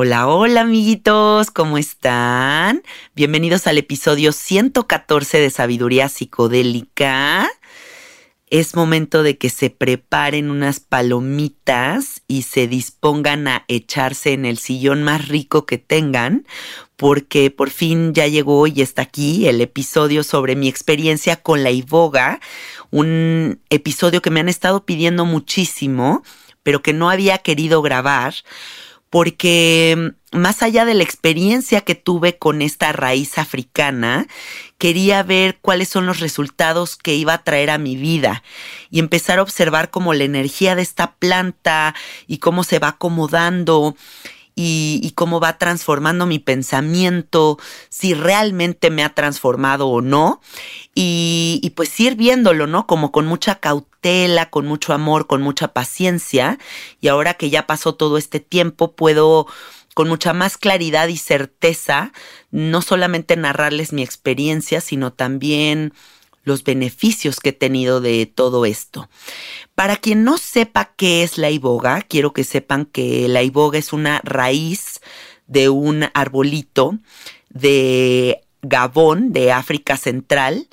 Hola, hola amiguitos, ¿cómo están? Bienvenidos al episodio 114 de Sabiduría Psicodélica. Es momento de que se preparen unas palomitas y se dispongan a echarse en el sillón más rico que tengan, porque por fin ya llegó y está aquí el episodio sobre mi experiencia con la iboga, un episodio que me han estado pidiendo muchísimo, pero que no había querido grabar porque mm, más allá de la experiencia que tuve con esta raíz africana, quería ver cuáles son los resultados que iba a traer a mi vida y empezar a observar cómo la energía de esta planta y cómo se va acomodando y, cómo va transformando mi pensamiento, si realmente me ha transformado o no. Y, y, pues ir viéndolo, ¿no? Como con mucha cautela, con mucho amor, con mucha paciencia. Y ahora que ya pasó todo este tiempo, puedo con mucha más claridad y certeza, no solamente narrarles mi experiencia, sino también los beneficios que he tenido de todo esto. Para quien no sepa qué es la iboga, quiero que sepan que la iboga es una raíz de un arbolito de Gabón, de África Central.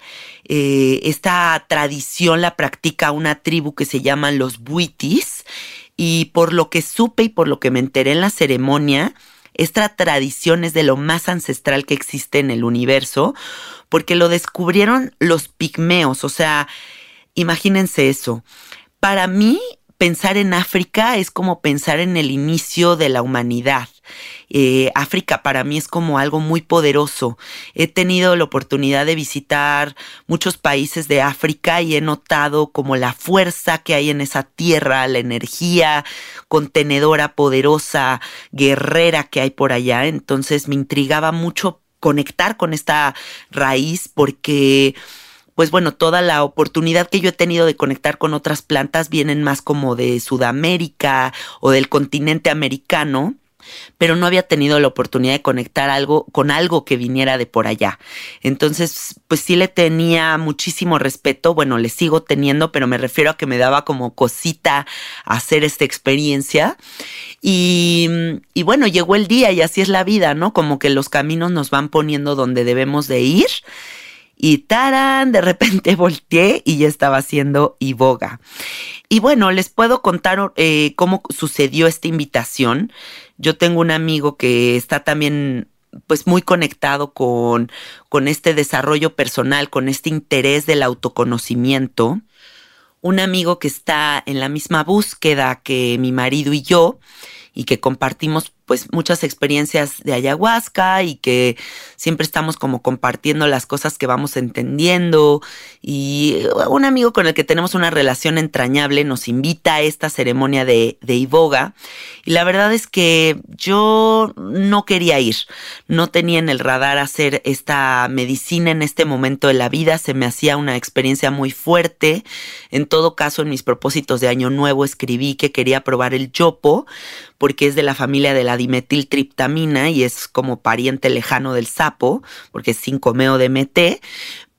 Eh, esta tradición la practica una tribu que se llaman los Buitis y por lo que supe y por lo que me enteré en la ceremonia, esta tradición es de lo más ancestral que existe en el universo, porque lo descubrieron los pigmeos, o sea, imagínense eso. Para mí, pensar en África es como pensar en el inicio de la humanidad. Eh, África para mí es como algo muy poderoso. He tenido la oportunidad de visitar muchos países de África y he notado como la fuerza que hay en esa tierra, la energía contenedora, poderosa, guerrera que hay por allá. Entonces me intrigaba mucho conectar con esta raíz porque pues bueno, toda la oportunidad que yo he tenido de conectar con otras plantas vienen más como de Sudamérica o del continente americano pero no había tenido la oportunidad de conectar algo con algo que viniera de por allá. Entonces, pues sí le tenía muchísimo respeto, bueno, le sigo teniendo, pero me refiero a que me daba como cosita hacer esta experiencia. Y, bueno, llegó el día y así es la vida, ¿no? Como que los caminos nos van poniendo donde debemos de ir. Y tarán, de repente volteé y ya estaba haciendo iboga. Y bueno, les puedo contar eh, cómo sucedió esta invitación. Yo tengo un amigo que está también pues muy conectado con, con este desarrollo personal, con este interés del autoconocimiento. Un amigo que está en la misma búsqueda que mi marido y yo y que compartimos pues muchas experiencias de ayahuasca y que siempre estamos como compartiendo las cosas que vamos entendiendo. Y un amigo con el que tenemos una relación entrañable nos invita a esta ceremonia de, de Iboga. Y la verdad es que yo no quería ir, no tenía en el radar hacer esta medicina en este momento de la vida, se me hacía una experiencia muy fuerte, en todo caso en mis propósitos de año nuevo escribí que quería probar el yopo porque es de la familia de la dimetiltriptamina y es como pariente lejano del sapo, porque es 5-meo DMT,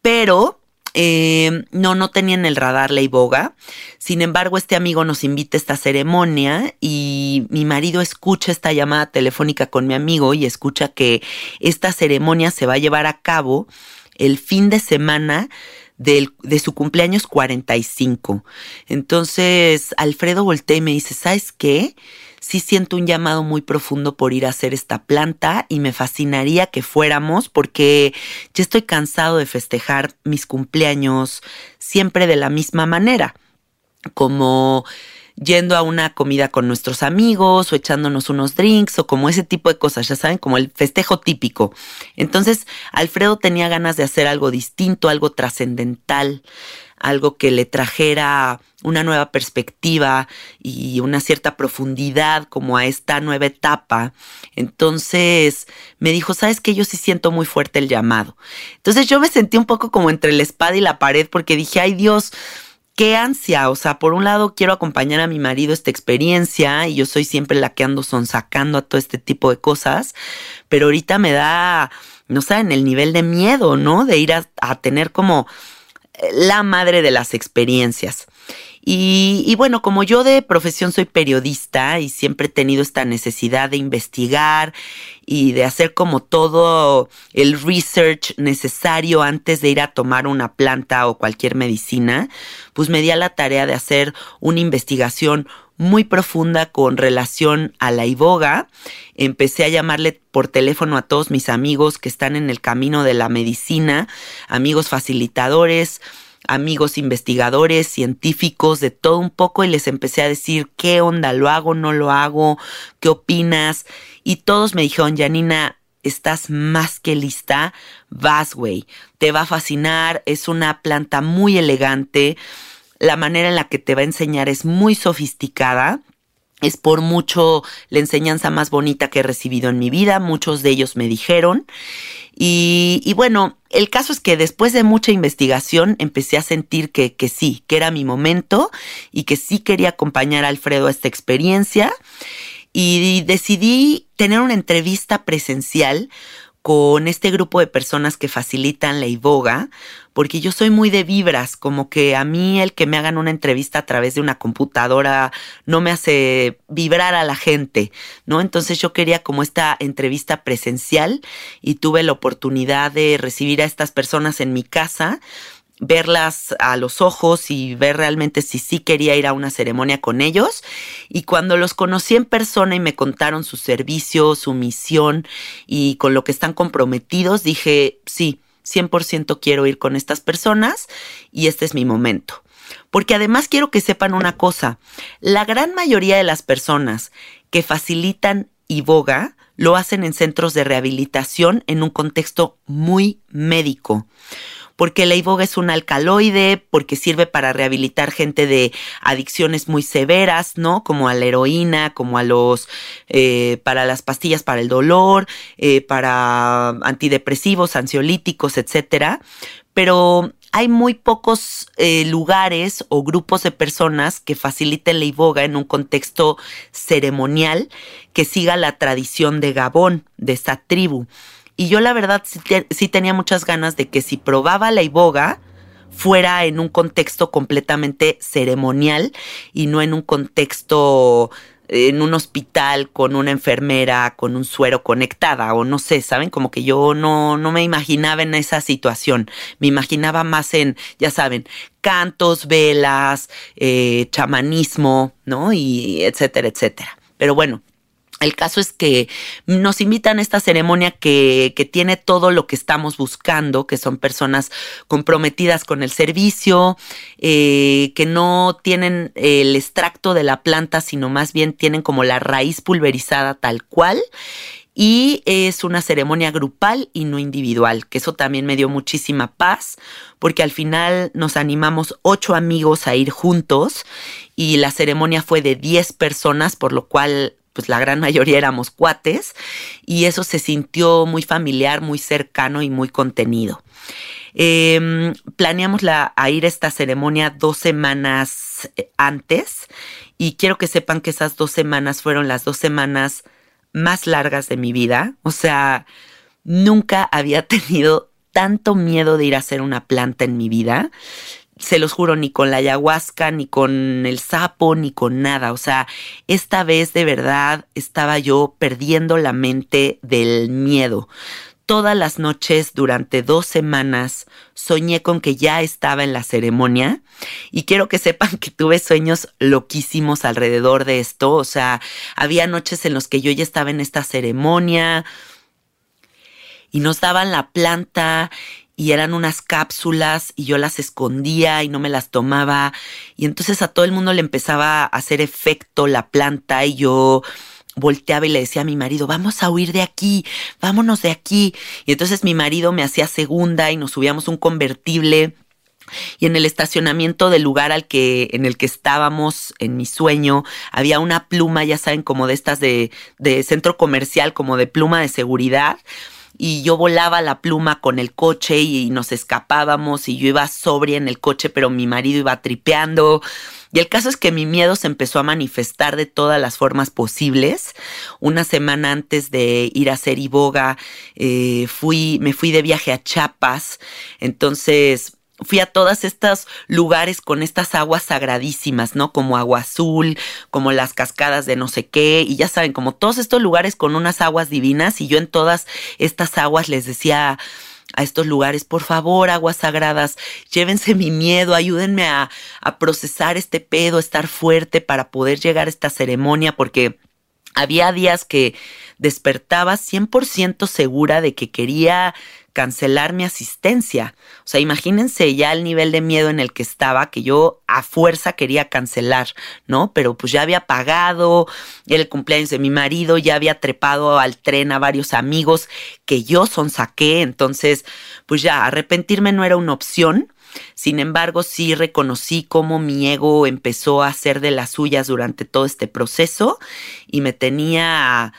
pero eh, no, no tenía en el radar la iboga. Sin embargo, este amigo nos invita a esta ceremonia y mi marido escucha esta llamada telefónica con mi amigo y escucha que esta ceremonia se va a llevar a cabo el fin de semana de su cumpleaños 45. Entonces, Alfredo voltea y me dice, ¿sabes qué? Sí siento un llamado muy profundo por ir a hacer esta planta y me fascinaría que fuéramos porque ya estoy cansado de festejar mis cumpleaños siempre de la misma manera, como yendo a una comida con nuestros amigos o echándonos unos drinks o como ese tipo de cosas, ya saben, como el festejo típico. Entonces, Alfredo tenía ganas de hacer algo distinto, algo trascendental algo que le trajera una nueva perspectiva y una cierta profundidad como a esta nueva etapa. Entonces me dijo, sabes que yo sí siento muy fuerte el llamado. Entonces yo me sentí un poco como entre la espada y la pared porque dije, ay Dios, qué ansia. O sea, por un lado quiero acompañar a mi marido esta experiencia y yo soy siempre la que ando sonsacando a todo este tipo de cosas, pero ahorita me da, no sé, en el nivel de miedo, ¿no? De ir a tener como la madre de las experiencias. Y, bueno, como yo de profesión soy periodista y siempre he tenido esta necesidad de investigar y de hacer como todo el research necesario antes de ir a tomar una planta o cualquier medicina, pues me di a la tarea de hacer una investigación muy profunda con relación a la iboga. Empecé a llamarle por teléfono a todos mis amigos que están en el camino de la medicina, amigos facilitadores, amigos investigadores, científicos, de todo un poco y les empecé a decir qué onda, lo hago, no lo hago, qué opinas. Y todos me dijeron, Janina, estás más que lista, vas, güey, te va a fascinar, es una planta muy elegante la manera en la que te va a enseñar es muy sofisticada. Es por mucho la enseñanza más bonita que he recibido en mi vida, muchos de ellos me dijeron. Y, bueno, el caso es que después de mucha investigación empecé a sentir que, que sí, que era mi momento y que sí quería acompañar a Alfredo a esta experiencia. Y decidí tener una entrevista presencial con este grupo de personas que facilitan la iboga, porque yo soy muy de vibras, como que a mí el que me hagan una entrevista a través de una computadora no me hace vibrar a la gente, ¿no? Entonces yo quería como esta entrevista presencial y tuve la oportunidad de recibir a estas personas en mi casa verlas a los ojos y ver realmente si sí quería ir a una ceremonia con ellos. Y cuando los conocí en persona y me contaron su servicio, su misión y con lo que están comprometidos, dije, sí, 100% quiero ir con estas personas y este es mi momento. Porque además quiero que sepan una cosa, la gran mayoría de las personas que facilitan iboga lo hacen en centros de rehabilitación en un contexto muy médico porque la iboga es un alcaloide, porque sirve para rehabilitar gente de adicciones muy severas, ¿no? Como a la heroína, como a los, eh, para las pastillas para el dolor, eh, para antidepresivos, ansiolíticos, etcétera. Pero hay muy pocos eh, lugares o grupos de personas que faciliten la iboga en un contexto ceremonial que siga la tradición de Gabón, de esta tribu. Y yo la verdad sí, tenía muchas ganas de que si probaba la iboga, fuera en un contexto completamente ceremonial y no en un contexto en un hospital con una enfermera con un suero conectada o no sé, ¿saben? Como que yo no, no me imaginaba en esa situación, me imaginaba más en, ya saben, cantos, velas, eh, chamanismo, ¿no? Y etcétera, etcétera. Pero bueno, el caso es que nos invitan a esta ceremonia que, que, tiene todo lo que estamos buscando, que son personas comprometidas con el servicio, eh, que no tienen el extracto de la planta, sino más bien tienen como la raíz pulverizada tal cual. Y es una ceremonia grupal y no individual, que eso también me dio muchísima paz, porque al final nos animamos ocho amigos a ir juntos y la ceremonia fue de diez personas, por lo cual pues la gran mayoría éramos cuates y eso se sintió muy familiar, muy cercano y muy contenido. Em, planeamos la, a ir a esta ceremonia dos semanas eh, antes y quiero que sepan que esas dos semanas fueron las dos semanas más largas de mi vida. O sea, nunca había tenido tanto miedo de ir a hacer una planta en mi vida se los juro, ni con la ayahuasca, ni con el sapo, ni con nada. O sea, esta vez de verdad estaba yo perdiendo la mente del miedo. Todas las noches durante dos semanas soñé con que ya estaba en la ceremonia y quiero que sepan que tuve sueños loquísimos alrededor de esto. O sea, había noches en los que yo ya estaba en esta ceremonia y nos daban la planta y eran unas cápsulas y yo las escondía y no me las tomaba y entonces a todo el mundo le empezaba a hacer efecto la planta y yo volteaba y le decía a mi marido, vamos a huir de aquí, vámonos de aquí. Y entonces mi marido me hacía segunda y nos subíamos un convertible. Y en el estacionamiento del lugar al que, en el que estábamos, en mi sueño, había una pluma, ya saben, como de estas de, de centro comercial, como de pluma de seguridad y yo volaba la pluma con el coche y, nos escapábamos y yo iba sobria en el coche, pero mi marido iba tripeando. Y el caso es que mi miedo se empezó a manifestar de todas las formas posibles. Una semana antes de ir a hacer iboga, eh, fui, me fui de viaje a Chiapas. Entonces fui a todos estos lugares con estas aguas sagradísimas, ¿no? Como agua azul, como las cascadas de no sé qué, y ya saben, como todos estos lugares con unas aguas divinas, y yo en todas estas aguas les decía a estos lugares, por favor, aguas sagradas, llévense mi miedo, ayúdenme a, procesar este pedo, estar fuerte para poder llegar a esta ceremonia, porque había días que despertaba 100% segura de que quería cancelar mi asistencia. O sea, imagínense ya el nivel de miedo en el que estaba, que yo a fuerza quería cancelar, ¿no? Pero pues ya había pagado, el cumpleaños de mi marido, ya había trepado al tren a varios amigos que yo son saqué, entonces pues ya arrepentirme no era una opción. Sin embargo, sí reconocí cómo mi ego empezó a hacer de las suyas durante todo este proceso y me tenía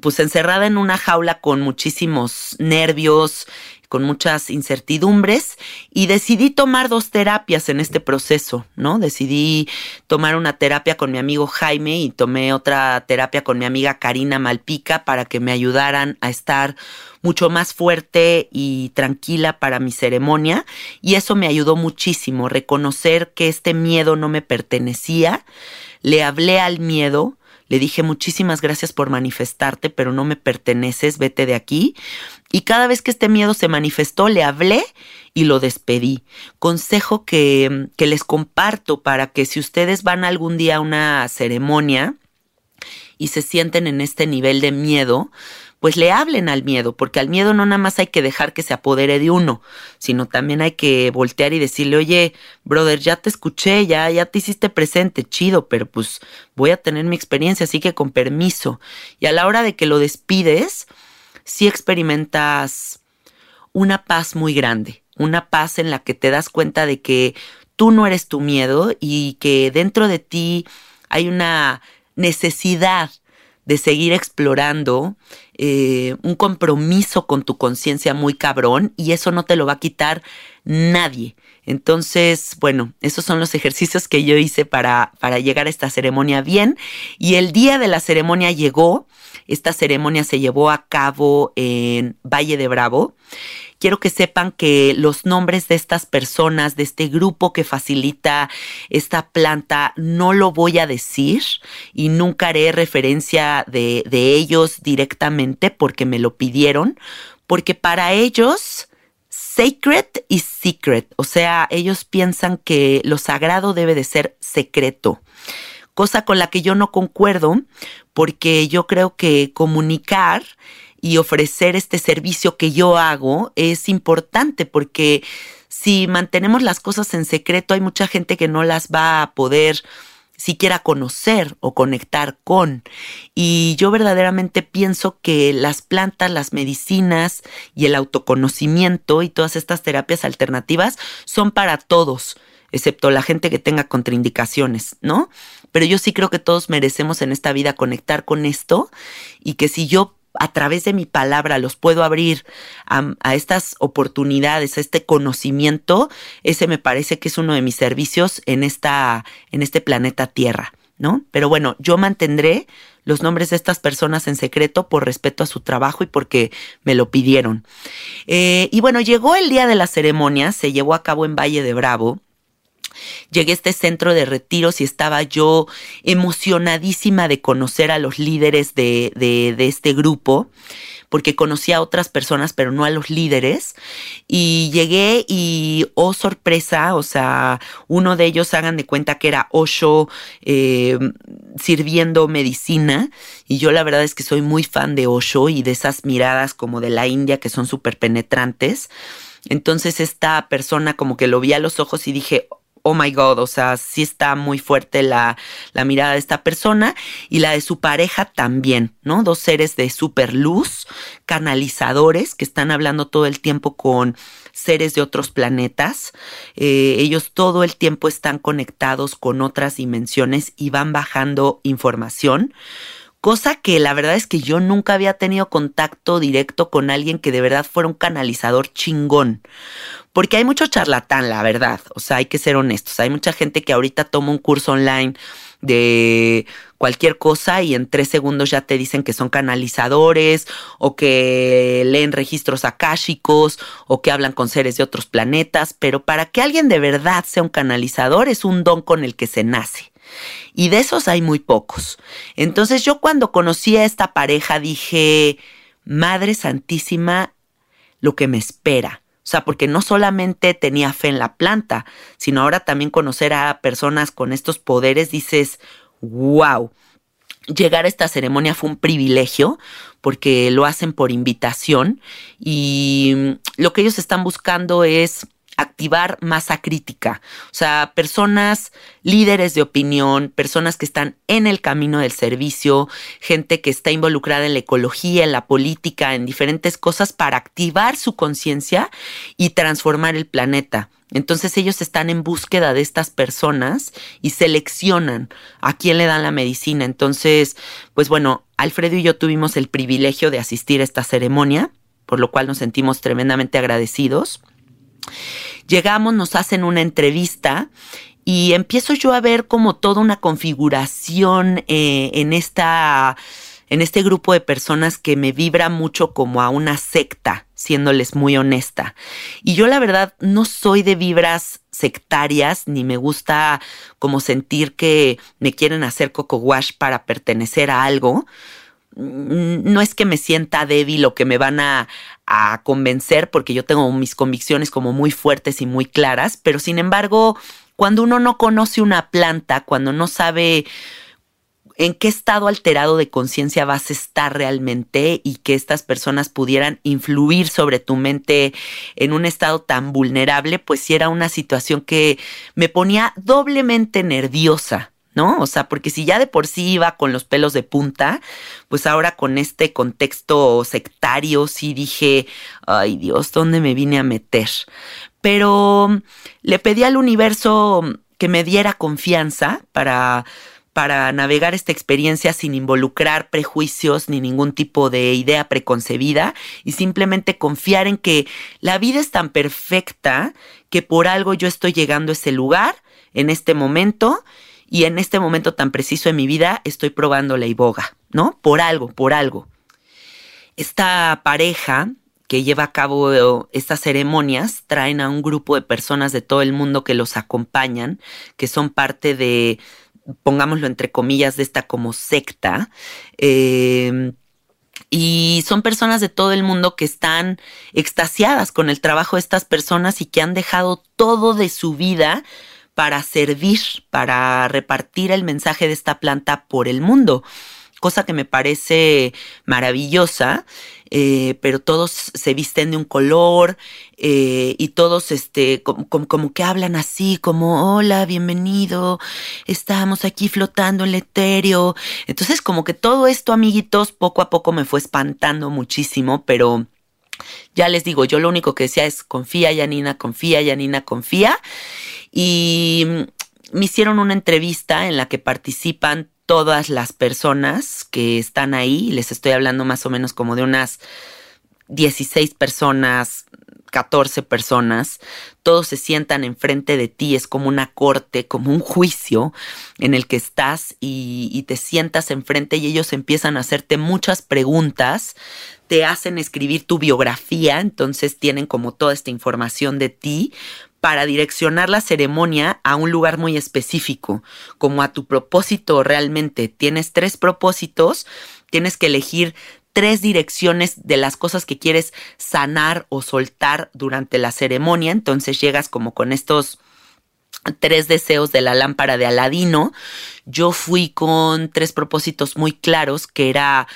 pues encerrada en una jaula con muchísimos nervios, con muchas incertidumbres y decidí tomar dos terapias en este proceso, ¿no? Decidí tomar una terapia con mi amigo Jaime y tomé otra terapia con mi amiga Karina Malpica para que me ayudaran a estar mucho más fuerte y tranquila para mi ceremonia y eso me ayudó muchísimo, reconocer que este miedo no me pertenecía, le hablé al miedo, le dije muchísimas gracias por manifestarte, pero no me perteneces, vete de aquí. Y cada vez que este miedo se manifestó, le hablé y lo despedí. Consejo que, que les comparto para que si ustedes van algún día a una ceremonia y se sienten en este nivel de miedo, pues le hablen al miedo, porque al miedo no nada más hay que dejar que se apodere de uno, sino también hay que voltear y decirle, oye, brother, ya te escuché, ya, ya te hiciste presente, chido, pero pues voy a tener mi experiencia, así que con permiso. Y a la hora de que lo despides, sí experimentas una paz muy grande, una paz en la que te das cuenta de que tú no eres tu miedo y que dentro de ti hay una necesidad de seguir explorando, eh, un compromiso con tu conciencia muy cabrón y eso no te lo va a quitar nadie. Entonces, bueno, esos son los ejercicios que yo hice para, para llegar a esta ceremonia bien. Y el día de la ceremonia llegó, esta ceremonia se llevó a cabo en Valle de Bravo quiero que sepan que los nombres de estas personas, de este grupo que facilita esta planta, no lo voy a decir y nunca haré referencia de, ellos directamente porque me lo pidieron, porque para ellos... Sacred y secret, o sea, ellos piensan que lo sagrado debe de ser secreto cosa con la que yo no concuerdo, porque yo creo que comunicar y ofrecer este servicio que yo hago es importante porque si mantenemos las cosas en secreto hay mucha gente que no las va a poder siquiera conocer o conectar con. Y yo verdaderamente pienso que las plantas, las medicinas y el autoconocimiento y todas estas terapias alternativas son para todos excepto la gente que tenga contraindicaciones, ¿no? Pero yo sí creo que todos merecemos en esta vida conectar con esto y que si yo a través de mi palabra los puedo abrir a, estas oportunidades, a este conocimiento, ese me parece que es uno de mis servicios en, esta, en este planeta Tierra, ¿no? Pero bueno, yo mantendré los nombres de estas personas en secreto por respeto a su trabajo y porque me lo pidieron. Eh, y bueno, llegó el día de la ceremonia, se llevó a cabo en Valle de Bravo. Llegué a este centro de retiros y estaba yo emocionadísima de conocer a los líderes de, este grupo porque conocía a otras personas, pero no a los líderes. Y llegué y, oh sorpresa, o sea, uno de ellos, hagan de cuenta que era Osho eh, sirviendo medicina. Y yo la verdad es que soy muy fan de Osho y de esas miradas como de la India que son súper penetrantes. Entonces esta persona como que lo vi a los ojos y dije, oh my God, o sea, sí está muy fuerte la, la, mirada de esta persona y la de su pareja también, ¿no? Dos seres de super luz, canalizadores que están hablando todo el tiempo con seres de otros planetas. Eh, ellos todo el tiempo están conectados con otras dimensiones y van bajando información cosa que la verdad es que yo nunca había tenido contacto directo con alguien que de verdad fuera un canalizador chingón. Porque hay mucho charlatán, la verdad. O sea, hay que ser honestos. Hay mucha gente que ahorita toma un curso online de cualquier cosa y en tres segundos ya te dicen que son canalizadores o que leen registros akáshicos o que hablan con seres de otros planetas, pero para que alguien de verdad sea un canalizador es un don con el que se nace. Y de esos hay muy pocos. Entonces yo cuando conocí a esta pareja dije, Madre Santísima, lo que me espera. O sea, porque no solamente tenía fe en la planta, sino ahora también conocer a personas con estos poderes, dices, wow. Llegar a esta ceremonia fue un privilegio porque lo hacen por invitación y lo que ellos están buscando es activar masa crítica, o sea, personas líderes de opinión, personas que están en el camino del servicio, gente que está involucrada en la ecología, en la política, en diferentes cosas para activar su conciencia y transformar el planeta. Entonces ellos están en búsqueda de estas personas y seleccionan a quién le dan la medicina. Entonces, pues bueno, Alfredo y yo tuvimos el privilegio de asistir a esta ceremonia, por lo cual nos sentimos tremendamente agradecidos. Llegamos, nos hacen una entrevista y empiezo yo a ver como toda una configuración eh, en esta en este grupo de personas que me vibra mucho como a una secta, siéndoles muy honesta. Y yo la verdad no soy de vibras sectarias, ni me gusta como sentir que me quieren hacer coco wash para pertenecer a algo. Mm, no es que me sienta débil o que me van a, a convencer porque yo tengo mis convicciones como muy fuertes y muy claras, pero sin embargo, cuando uno no conoce una planta, cuando no sabe en qué estado alterado de conciencia vas a estar realmente y que estas personas pudieran influir sobre tu mente en un estado tan vulnerable, pues sí era una situación que me ponía doblemente nerviosa. ¿No? O sea, porque si ya de por sí iba con los pelos de punta, pues ahora con este contexto sectario sí dije, ay Dios, ¿dónde me vine a meter? Pero le pedí al universo que me diera confianza para para navegar esta experiencia sin involucrar prejuicios ni ningún tipo de idea preconcebida y simplemente confiar en que la vida es tan perfecta que por algo yo estoy llegando a ese lugar en este momento y en este momento tan preciso en mi vida estoy probando la iboga, ¿no? Por algo, por algo. Esta pareja que lleva a cabo estas ceremonias traen a un grupo de personas de todo el mundo que los acompañan, que son parte de, pongámoslo entre comillas, de esta como secta. Eh, y son personas de todo el mundo que están extasiadas con el trabajo de estas personas y que han dejado todo de su vida para servir, para repartir el mensaje de esta planta por el mundo, cosa que me parece maravillosa. Eh, pero todos se visten de un color eh, y todos este, como, como, que hablan así, como, hola, bienvenido, estamos aquí flotando en el etéreo. Entonces, como que todo esto, amiguitos, poco a poco me fue espantando muchísimo, pero ya les digo, yo lo único que decía es confía, Yanina, confía, Yanina, confía. Y me hicieron una entrevista en la que participan todas las personas que están ahí. Les estoy hablando más o menos como de unas 16 personas, 14 personas, todos se sientan enfrente de ti, es como una corte, como un juicio en el que estás y, y, te sientas enfrente y ellos empiezan a hacerte muchas preguntas, te hacen escribir tu biografía, entonces tienen como toda esta información de ti para direccionar la ceremonia a un lugar muy específico, como a tu propósito realmente. Tienes tres propósitos, tienes que elegir tres direcciones de las cosas que quieres sanar o soltar durante la ceremonia, entonces llegas como con estos tres deseos de la lámpara de Aladino. Yo fui con tres propósitos muy claros, que era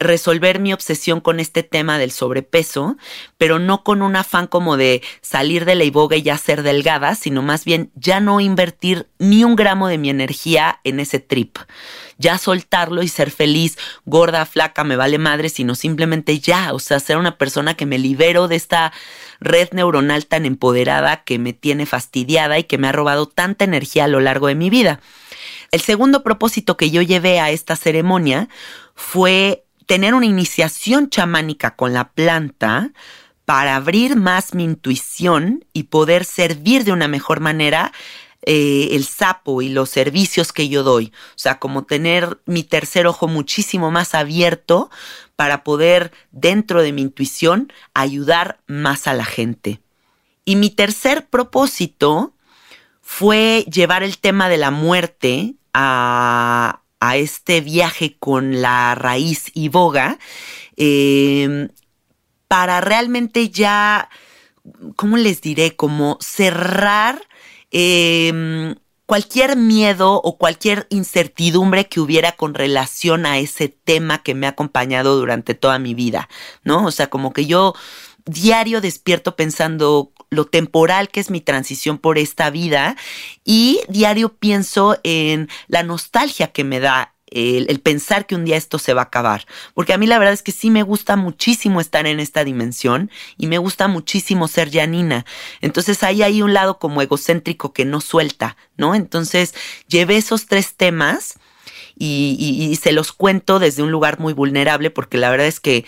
resolver mi obsesión con este tema del sobrepeso, pero no con un afán como de salir de la iboga y ya ser delgada, sino más bien ya no invertir ni un gramo de mi energía en ese trip. Ya soltarlo y ser feliz, gorda, flaca, me vale madre, sino simplemente ya, o sea, ser una persona que me libero de esta red neuronal tan empoderada que me tiene fastidiada y que me ha robado tanta energía a lo largo de mi vida. El segundo propósito que yo llevé a esta ceremonia fue tener una iniciación chamánica con la planta para abrir más mi intuición y poder servir de una mejor manera eh, el sapo y los servicios que yo doy. O sea, como tener mi tercer ojo muchísimo más abierto para poder, dentro de mi intuición, ayudar más a la gente. Y mi tercer propósito fue llevar el tema de la muerte a, a este viaje con la raíz y boga em, para realmente ya, ¿cómo les diré? Como cerrar em, cualquier miedo o cualquier incertidumbre que hubiera con relación a ese tema que me ha acompañado durante toda mi vida, ¿no? O sea, como que yo diario despierto pensando lo temporal que es mi transición por esta vida y diario pienso en la nostalgia que me da el, pensar que un día esto se va a acabar. Porque a mí la verdad es que sí me gusta muchísimo estar en esta dimensión y me gusta muchísimo ser Janina. Entonces ahí hay un lado como egocéntrico que no suelta, ¿no? Entonces llevé esos tres temas y, y se los cuento desde un lugar muy vulnerable porque la verdad es que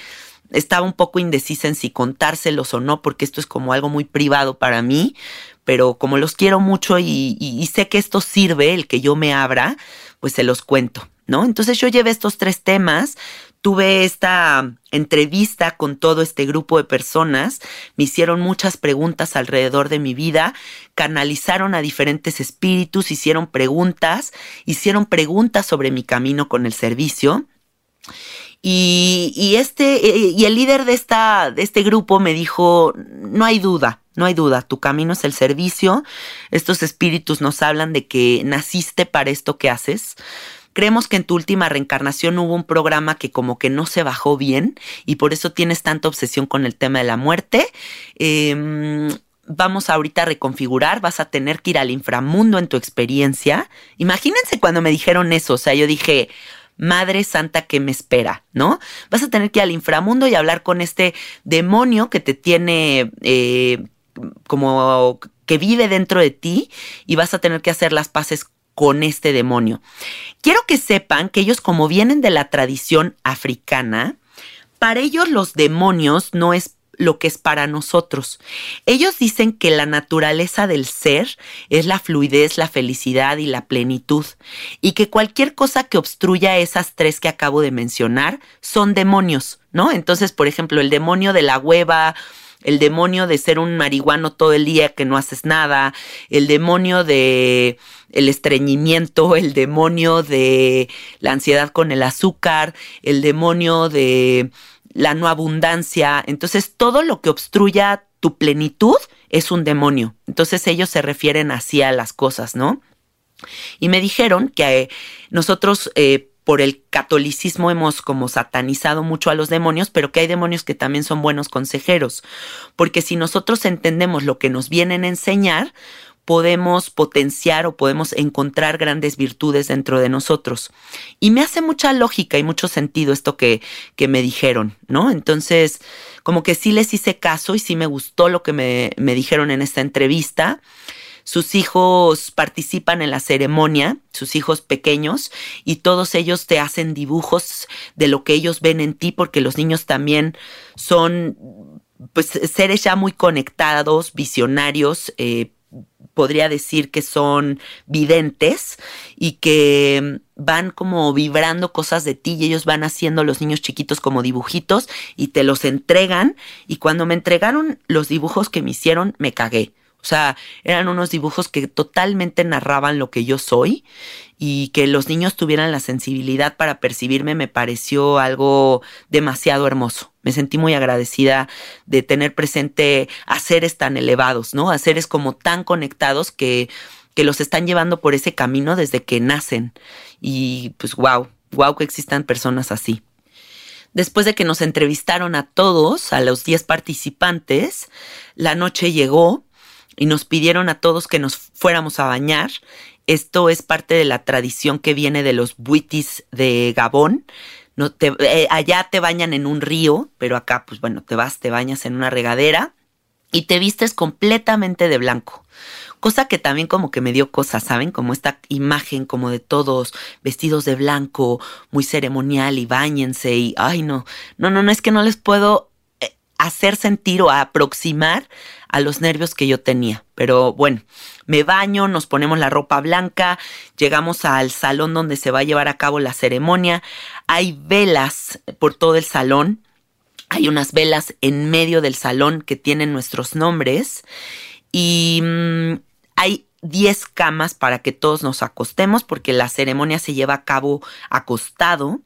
estaba un poco indecisa en si contárselos o no, porque esto es como algo muy privado para mí, pero como los quiero mucho y, sé que esto sirve, el que yo me abra, pues se los cuento, ¿no? Entonces yo llevé estos tres temas, tuve esta entrevista con todo este grupo de personas, me hicieron muchas preguntas alrededor de mi vida, canalizaron a diferentes espíritus, hicieron preguntas, hicieron preguntas sobre mi camino con el servicio. Y, este, eh, y el líder de, esta, de este grupo me dijo, no hay duda, no hay duda, tu camino es el servicio, estos espíritus nos hablan de que naciste para esto que haces. Creemos que en tu última reencarnación hubo un programa que como que no se bajó bien y por eso tienes tanta obsesión con el tema de la muerte. Em, vamos ahorita a reconfigurar, vas a tener que ir al inframundo en tu experiencia. Imagínense cuando me dijeron eso, o sea, yo dije, Madre Santa que me espera, ¿no? Vas a tener que ir al inframundo y hablar con este demonio que te tiene eh, como que vive dentro de ti y vas a tener que hacer las paces con este demonio. Quiero que sepan que ellos como vienen de la tradición africana, para ellos los demonios no es lo que es para nosotros. Ellos dicen que la naturaleza del ser es la fluidez, la felicidad y la plenitud, y que cualquier cosa que obstruya esas tres que acabo de mencionar son demonios, ¿no? Entonces, por ejemplo, el demonio de la hueva, el demonio de ser un marihuano todo el día que no haces nada, el demonio de el estreñimiento, el demonio de la ansiedad con el azúcar, el demonio de la no abundancia. Entonces, todo lo que obstruya tu plenitud es un demonio. Entonces, ellos se refieren así a las cosas, ¿no? Y me dijeron que eh, nosotros eh, por el catolicismo hemos como satanizado mucho a los demonios, pero que hay demonios que también son buenos consejeros. Porque si nosotros entendemos lo que nos vienen a enseñar, podemos potenciar o podemos encontrar grandes virtudes dentro de nosotros. Y me hace mucha lógica y mucho sentido esto que, que me dijeron, ¿no? Entonces, como que sí les hice caso y sí me gustó lo que me, me dijeron en esta entrevista. Sus hijos participan en la ceremonia, sus hijos pequeños, y todos ellos te hacen dibujos de lo que ellos ven en ti, porque los niños también son pues seres ya muy conectados, visionarios, eh, podría decir que son videntes y que van como vibrando cosas de ti y ellos van haciendo los niños chiquitos como dibujitos y te los entregan y cuando me entregaron los dibujos que me hicieron me cagué. O sea, eran unos dibujos que totalmente narraban lo que yo soy y que los niños tuvieran la sensibilidad para percibirme me pareció algo demasiado hermoso. Me sentí muy agradecida de tener presente a seres tan elevados, ¿no? A seres como tan conectados que, que los están llevando por ese camino desde que nacen. Y pues wow, wow que existan personas así. Después de que nos entrevistaron a todos, a los 10 participantes, la noche llegó y nos pidieron a todos que nos fuéramos a bañar. Esto es parte de la tradición que viene de los buitis de Gabón. No te, eh, allá te bañan en un río, pero acá, pues bueno, te vas, te bañas en una regadera y te vistes completamente de blanco. Cosa que también como que me dio cosas, ¿saben? Como esta imagen como de todos vestidos de blanco, muy ceremonial y bañense y, ay no, no, no, no es que no les puedo eh, hacer sentir o aproximar a los nervios que yo tenía. Pero bueno, me baño, nos ponemos la ropa blanca, llegamos al salón donde se va a llevar a cabo la ceremonia. Hay velas por todo el salón. Hay unas velas en medio del salón que tienen nuestros nombres. Y mm, hay 10 camas para que todos nos acostemos porque la ceremonia se lleva a cabo acostado.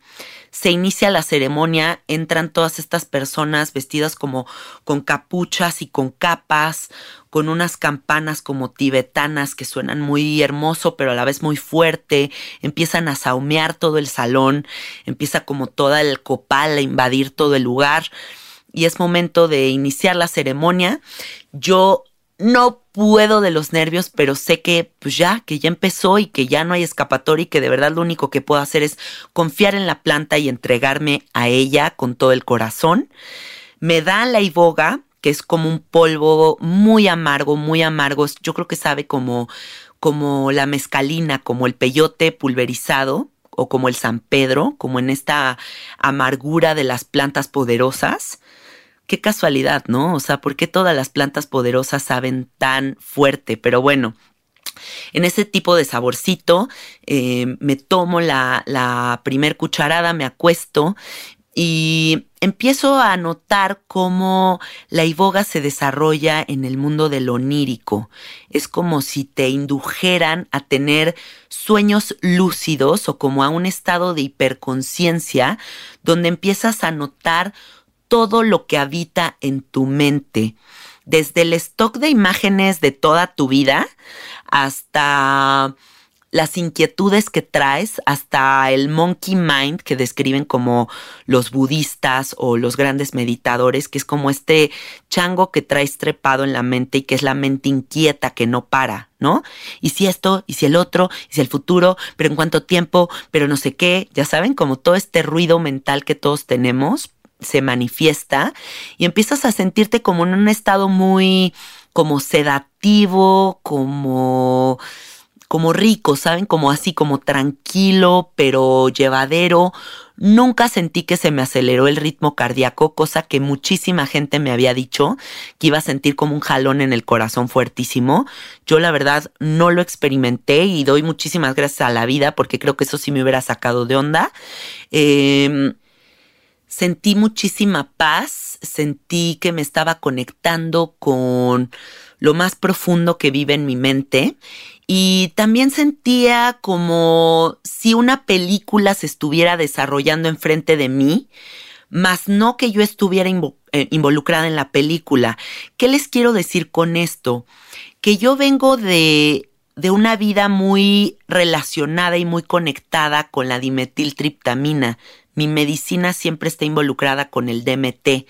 Se inicia la ceremonia, entran todas estas personas vestidas como con capuchas y con capas, con unas campanas como tibetanas que suenan muy hermoso pero a la vez muy fuerte, empiezan a saumear todo el salón, empieza como toda el copal a invadir todo el lugar. Y es momento de iniciar la ceremonia. Yo no puedo de los nervios, pero sé que pues ya, que ya empezó y que ya no hay escapatoria y que de verdad lo único que puedo hacer es confiar en la planta y entregarme a ella con todo el corazón. Me da la iboga, que es como un polvo muy amargo, muy amargo. Yo creo que sabe como, como la mezcalina, como el peyote pulverizado o como el San Pedro, como en esta amargura de las plantas poderosas qué casualidad, ¿no? O sea, ¿por qué todas las plantas poderosas saben tan fuerte? Pero bueno, en ese tipo de saborcito eh, me tomo la, la primer cucharada, me acuesto y empiezo a notar cómo la iboga se desarrolla en el mundo del onírico. Es como si te indujeran a tener sueños lúcidos o como a un estado de hiperconciencia donde empiezas a notar todo lo que habita en tu mente, desde el stock de imágenes de toda tu vida hasta las inquietudes que traes, hasta el monkey mind que describen como los budistas o los grandes meditadores, que es como este chango que traes trepado en la mente y que es la mente inquieta que no para, ¿no? Y si esto, y si el otro, y si el futuro, pero en cuánto tiempo, pero no sé qué, ya saben, como todo este ruido mental que todos tenemos, se manifiesta y empiezas a sentirte como en un estado muy como sedativo, como como rico, ¿saben? Como así, como tranquilo, pero llevadero. Nunca sentí que se me aceleró el ritmo cardíaco, cosa que muchísima gente me había dicho, que iba a sentir como un jalón en el corazón fuertísimo. Yo la verdad no lo experimenté y doy muchísimas gracias a la vida porque creo que eso sí me hubiera sacado de onda. Em, sentí muchísima paz, sentí que me estaba conectando con lo más profundo que vive en mi mente y también sentía como si una película se estuviera desarrollando enfrente de mí, más no que yo estuviera eh, involucrada en la película. ¿Qué les quiero decir con esto? Que yo vengo de, de una vida muy relacionada y muy conectada con la dimetiltriptamina. Mi medicina siempre está involucrada con el DMT,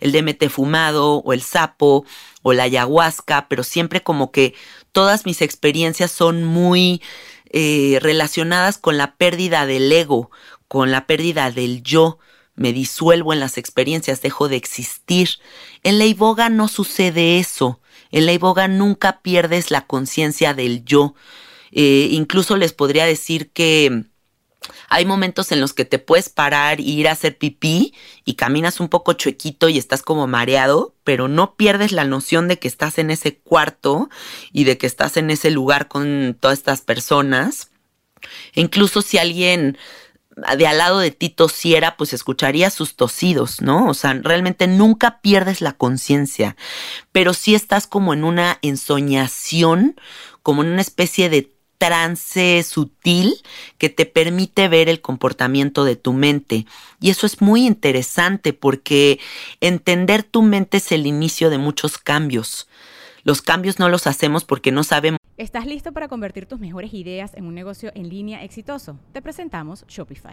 el DMT fumado o el sapo o la ayahuasca, pero siempre como que todas mis experiencias son muy eh, relacionadas con la pérdida del ego, con la pérdida del yo. Me disuelvo en las experiencias, dejo de existir. En la iboga no sucede eso. En la iboga nunca pierdes la conciencia del yo. Eh, incluso les podría decir que hay momentos en los que te puedes parar y ir a hacer pipí y caminas un poco chuequito y estás como mareado, pero no pierdes la noción de que estás en ese cuarto y de que estás en ese lugar con todas estas personas. E incluso si alguien de al lado de ti tosiera, pues escucharía sus tosidos, ¿no? O sea, realmente nunca pierdes la conciencia, pero sí estás como en una ensoñación, como en una especie de trance sutil que te permite ver el comportamiento de tu mente. Y eso es muy interesante porque entender tu mente es el inicio de muchos cambios. Los cambios no los hacemos porque no sabemos. ¿Estás listo para convertir tus mejores ideas en un negocio en línea exitoso? Te presentamos Shopify.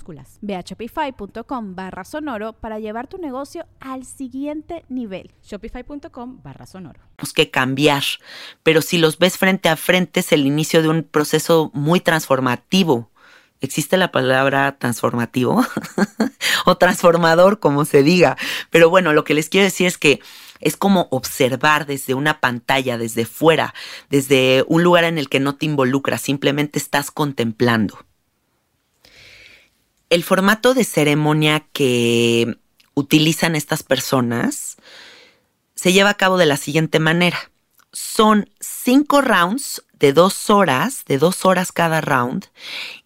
Ve a shopify.com barra sonoro para llevar tu negocio al siguiente nivel. Shopify.com barra sonoro. Que cambiar, pero si los ves frente a frente es el inicio de un proceso muy transformativo. ¿Existe la palabra transformativo? o transformador, como se diga. Pero bueno, lo que les quiero decir es que es como observar desde una pantalla, desde fuera, desde un lugar en el que no te involucras, simplemente estás contemplando. El formato de ceremonia que utilizan estas personas se lleva a cabo de la siguiente manera. Son cinco rounds de dos horas, de dos horas cada round,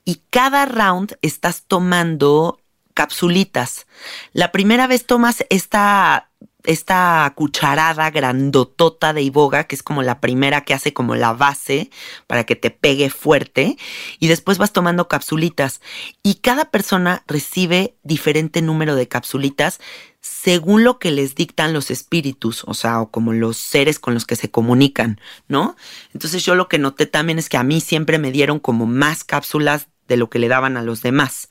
y cada round estás tomando capsulitas. La primera vez tomas esta esta cucharada grandotota de iboga, que es como la primera que hace como la base para que te pegue fuerte, y después vas tomando capsulitas. Y cada persona recibe diferente número de capsulitas según lo que les dictan los espíritus, o sea, o como los seres con los que se comunican, ¿no? Entonces yo lo que noté también es que a mí siempre me dieron como más cápsulas de lo que le daban a los demás.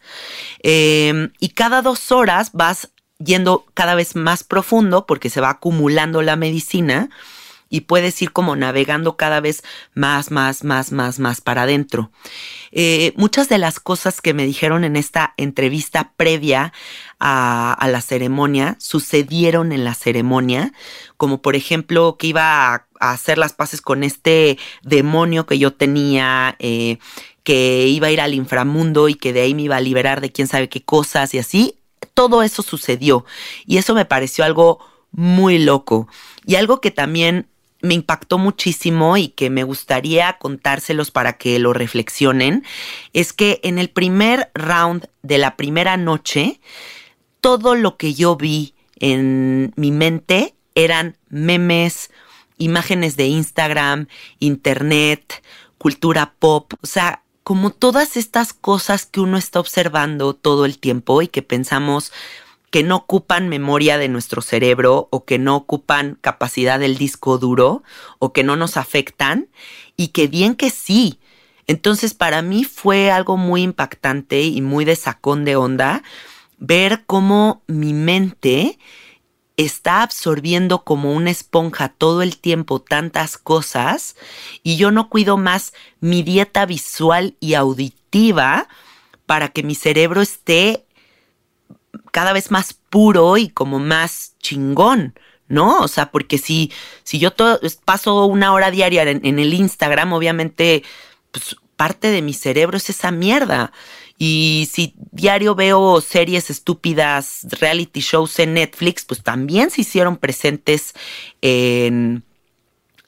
Em, y cada dos horas vas yendo cada vez más profundo porque se va acumulando la medicina y puedes ir como navegando cada vez más, más, más, más, más para adentro. Eh, muchas de las cosas que me dijeron en esta entrevista previa a, la ceremonia sucedieron en la ceremonia, como por ejemplo que iba a, hacer las paces con este demonio que yo tenía, eh, que iba a ir al inframundo y que de ahí me iba a liberar de quién sabe qué cosas y así todo eso sucedió. Y eso me pareció algo muy loco. Y algo que también me impactó muchísimo y que me gustaría contárselos para que lo reflexionen, es que en el primer round de la primera noche, todo lo que yo vi en mi mente eran memes, imágenes de Instagram, internet, cultura pop, o sea, como todas estas cosas que uno está observando todo el tiempo y que pensamos que no ocupan memoria de nuestro cerebro o que no ocupan capacidad del disco duro o que no nos afectan y que bien que sí. Entonces para mí fue algo muy impactante y muy de sacón de onda ver cómo mi mente está absorbiendo como una esponja todo el tiempo tantas cosas y yo no cuido más mi dieta visual y auditiva para que mi cerebro esté cada vez más puro y como más chingón, ¿no? O sea, porque si, si yo paso una hora diaria en, el Instagram, obviamente, pues parte de mi cerebro es esa mierda. Y si diario veo series estúpidas, reality shows en Netflix, pues también se hicieron presentes en,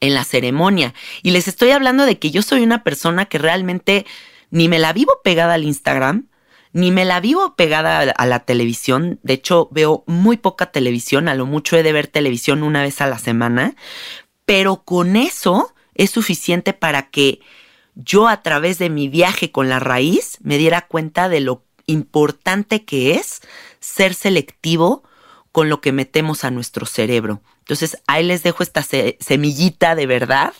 en la ceremonia. Y les estoy hablando de que yo soy una persona que realmente ni me la vivo pegada al Instagram, ni me la vivo pegada a la televisión. De hecho, veo muy poca televisión, a lo mucho he de ver televisión una vez a la semana, pero con eso es suficiente para que yo a través de mi viaje con la raíz me diera cuenta de lo importante que es ser selectivo con lo que metemos a nuestro cerebro. Entonces, ahí les dejo esta semillita de verdad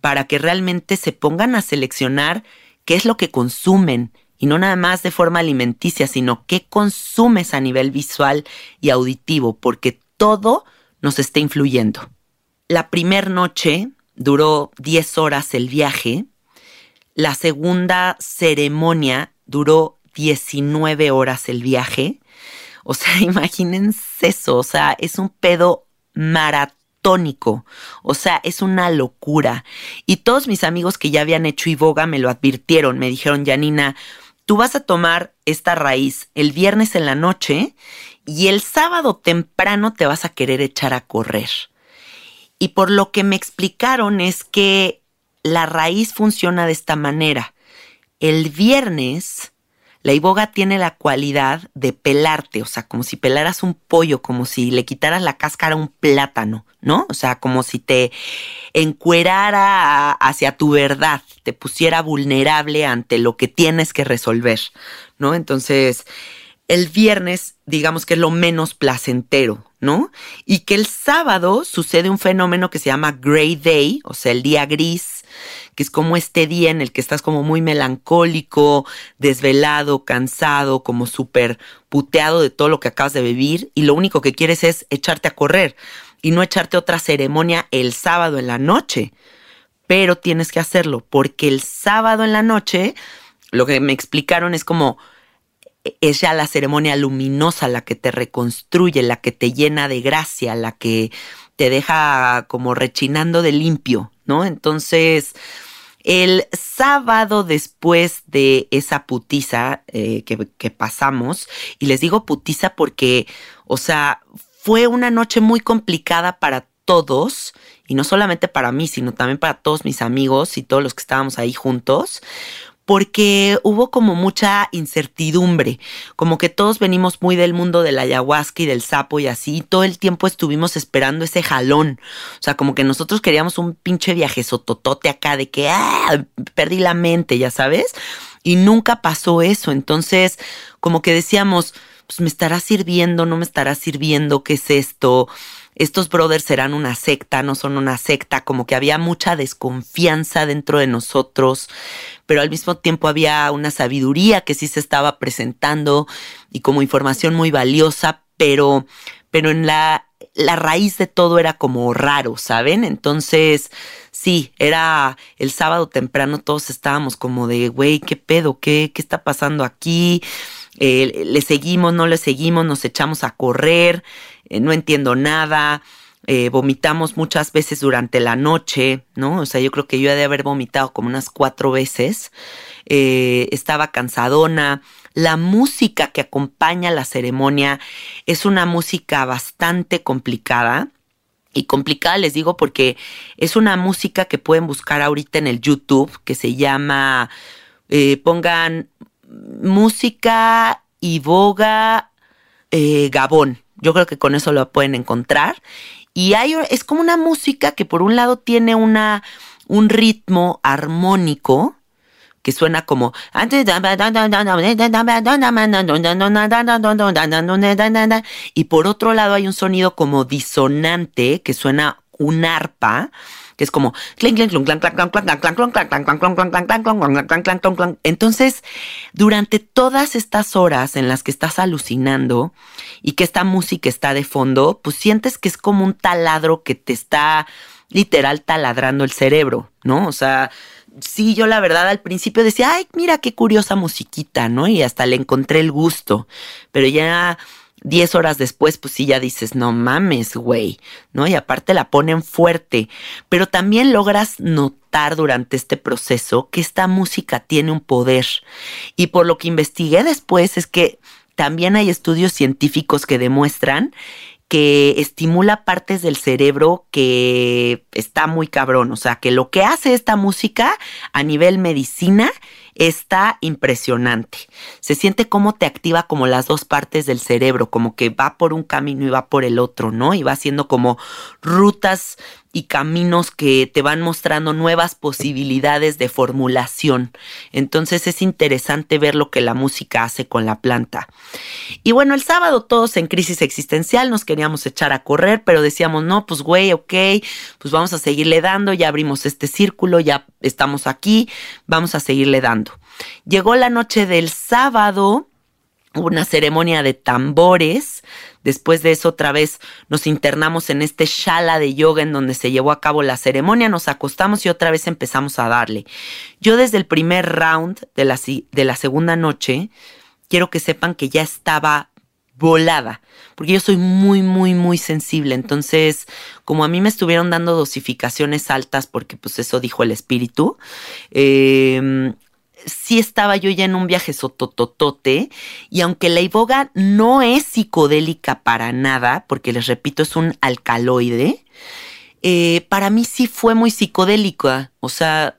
para que realmente se pongan a seleccionar qué es lo que consumen y no nada más de forma alimenticia, sino qué consumes a nivel visual y auditivo, porque todo nos está influyendo. La primera noche duró 10 horas el viaje la segunda ceremonia duró 19 horas el viaje. O sea, imagínense eso, o sea, es un pedo maratónico, o sea, es una locura. Y todos mis amigos que ya habían hecho iboga me lo advirtieron, me dijeron, Janina, tú vas a tomar esta raíz el viernes en la noche y el sábado temprano te vas a querer echar a correr. Y por lo que me explicaron es que la raíz funciona de esta manera. El viernes, la iboga tiene la cualidad de pelarte, o sea, como si pelaras un pollo, como si le quitaras la cáscara a un plátano, ¿no? O sea, como si te encuerara hacia tu verdad, te pusiera vulnerable ante lo que tienes que resolver, ¿no? Entonces, el viernes, digamos que es lo menos placentero, ¿no? Y que el sábado sucede un fenómeno que se llama Gray Day, o sea, el día gris, que es como este día en el que estás como muy melancólico, desvelado, cansado, como súper puteado de todo lo que acabas de vivir y lo único que quieres es echarte a correr y no echarte otra ceremonia el sábado en la noche. Pero tienes que hacerlo porque el sábado en la noche, lo que me explicaron es como es ya la ceremonia luminosa la que te reconstruye, la que te llena de gracia, la que te deja como rechinando de limpio, ¿no? Entonces, el sábado después de esa putiza eh, que, que pasamos, y les digo putiza porque, o sea, fue una noche muy complicada para todos, y no solamente para mí, sino también para todos mis amigos y todos los que estábamos ahí juntos, porque hubo como mucha incertidumbre, como que todos venimos muy del mundo de la ayahuasca y del sapo y así, todo el tiempo estuvimos esperando ese jalón, o sea, como que nosotros queríamos un pinche viaje sototote acá de que, ah, perdí la mente, ya sabes, y nunca pasó eso, entonces como que decíamos, pues me estará sirviendo, no me estará sirviendo, ¿qué es esto? Estos brothers serán una secta, no son una secta, como que había mucha desconfianza dentro de nosotros, pero al mismo tiempo había una sabiduría que sí se estaba presentando y como información muy valiosa, pero, pero en la, la raíz de todo era como raro, ¿saben? Entonces, sí, era el sábado temprano, todos estábamos como de, güey, ¿qué pedo? ¿Qué, qué está pasando aquí? Eh, le seguimos, no le seguimos, nos echamos a correr. Eh, no entiendo nada, eh, vomitamos muchas veces durante la noche, ¿no? O sea, yo creo que yo he de haber vomitado como unas cuatro veces, estaba cansadona. La música que acompaña la ceremonia es una música bastante complicada. Y complicada les digo porque es una música que pueden buscar ahorita en el YouTube que se llama, pongan música y boga Gabón yo creo que con eso lo pueden encontrar. Y hay, es como una música que por un lado tiene una, un ritmo armónico que suena como y por otro lado hay un sonido como disonante que suena un arpa que es como entonces durante todas estas horas en las que estás alucinando y que esta música está de fondo pues sientes que es como un taladro que te está literal taladrando el cerebro no o sea sí, yo la verdad al principio decía, ay, mira qué curiosa musiquita, ¿no? Y hasta le encontré el gusto. Pero ya diez horas después, pues sí, ya dices, no mames, güey, ¿no? Y aparte la ponen fuerte. Pero también logras notar durante este proceso que esta música tiene un poder. Y por lo que investigué después es que también hay estudios científicos que demuestran que estimula partes del cerebro que está muy cabrón. O sea, que lo que hace esta música a nivel medicina está impresionante. Se siente como te activa como las dos partes del cerebro, como que va por un camino y va por el otro, ¿no? Y va haciendo como rutas y caminos que te van mostrando nuevas posibilidades de formulación. Entonces es interesante ver lo que la música hace con la planta. Y bueno, el sábado todos en crisis existencial nos queríamos echar a correr, pero decíamos, no, pues güey, ok, pues vamos a seguirle dando, ya abrimos este círculo, ya estamos aquí, vamos a seguirle dando. Llegó la noche del sábado, una ceremonia de tambores, Después de eso otra vez nos internamos en este shala de yoga en donde se llevó a cabo la ceremonia, nos acostamos y otra vez empezamos a darle. Yo desde el primer round de la, de la segunda noche, quiero que sepan que ya estaba volada, porque yo soy muy, muy, muy sensible. Entonces, como a mí me estuvieron dando dosificaciones altas, porque pues eso dijo el espíritu, eh, sí estaba yo ya en un viaje sotototote y aunque la iboga no es psicodélica para nada, porque les repito, es un alcaloide, eh, para mí sí fue muy psicodélica. O sea,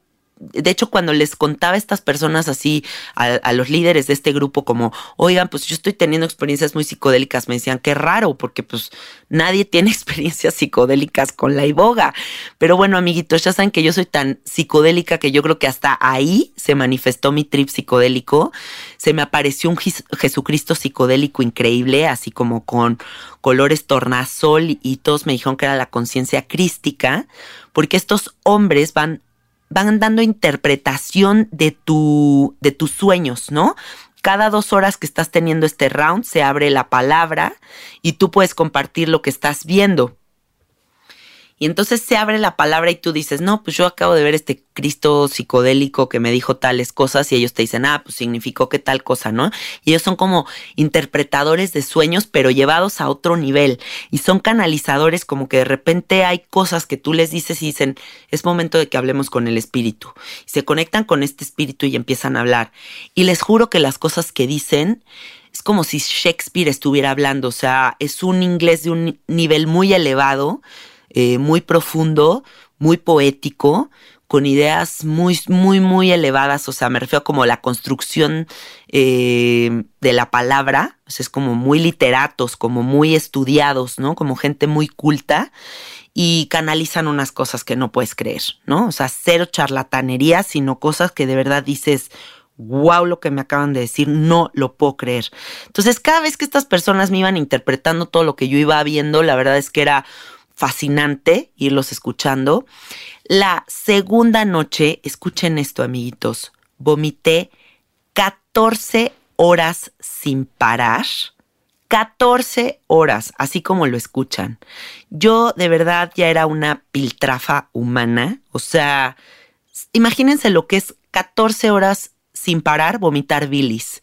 de hecho, cuando les contaba a estas personas así, a, los líderes de este grupo, como, oigan, pues yo estoy teniendo experiencias muy psicodélicas, me decían, qué raro, porque pues nadie tiene experiencias psicodélicas con la iboga. Pero bueno, amiguitos, ya saben que yo soy tan psicodélica que yo creo que hasta ahí se manifestó mi trip psicodélico. Se me apareció un Jesucristo psicodélico increíble, así como con colores tornasol y todos me dijeron que era la conciencia crística, porque estos hombres van van dando interpretación de, tu, de tus sueños, ¿no? Cada dos horas que estás teniendo este round se abre la palabra y tú puedes compartir lo que estás viendo. Y entonces se abre la palabra y tú dices, no, pues yo acabo de ver este Cristo psicodélico que me dijo tales cosas y ellos te dicen, ah, pues significó que tal cosa, ¿no? Y ellos son como interpretadores de sueños, pero llevados a otro nivel. Y son canalizadores como que de repente hay cosas que tú les dices y dicen, es momento de que hablemos con el espíritu. Y se conectan con este espíritu y empiezan a hablar. Y les juro que las cosas que dicen es como si Shakespeare estuviera hablando, o sea, es un inglés de un nivel muy elevado eh, muy profundo, muy poético, con ideas muy, muy, muy elevadas, o sea, me refiero como la construcción eh, de la palabra, o sea, es como muy literatos, como muy estudiados, ¿no? Como gente muy culta y canalizan unas cosas que no puedes creer, ¿no? O sea, cero charlatanería, sino cosas que de verdad dices, wow, lo que me acaban de decir, no lo puedo creer. Entonces, cada vez que estas personas me iban interpretando todo lo que yo iba viendo, la verdad es que era fascinante irlos escuchando. La segunda noche, escuchen esto amiguitos, vomité 14 horas sin parar. 14 horas, así como lo escuchan. Yo de verdad ya era una piltrafa humana, o sea, imagínense lo que es 14 horas sin parar vomitar bilis.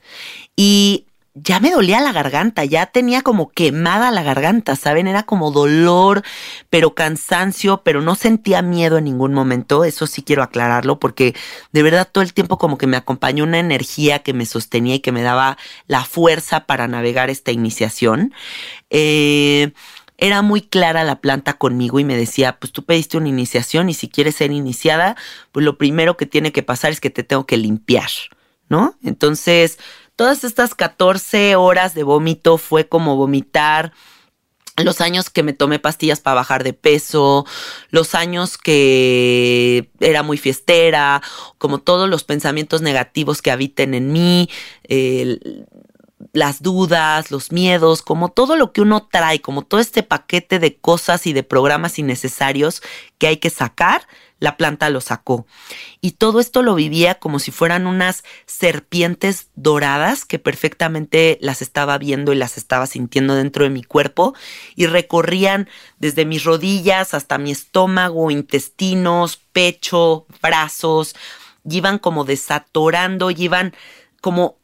Y ya me dolía la garganta, ya tenía como quemada la garganta, ¿saben? Era como dolor, pero cansancio, pero no sentía miedo en ningún momento, eso sí quiero aclararlo, porque de verdad todo el tiempo como que me acompañó una energía que me sostenía y que me daba la fuerza para navegar esta iniciación. Eh, era muy clara la planta conmigo y me decía, pues tú pediste una iniciación y si quieres ser iniciada, pues lo primero que tiene que pasar es que te tengo que limpiar, ¿no? Entonces, todas estas 14 horas de vómito fue como vomitar los años que me tomé pastillas para bajar de peso, los años que era muy fiestera, como todos los pensamientos negativos que habiten en mí, las dudas, los miedos, como todo lo que uno trae, como todo este paquete de cosas y de programas innecesarios que hay que sacar, la planta lo sacó. Y todo esto lo vivía como si fueran unas serpientes doradas que perfectamente las estaba viendo y las estaba sintiendo dentro de mi cuerpo y recorrían desde mis rodillas hasta mi estómago, intestinos, pecho, brazos, y iban como desatorando, iban como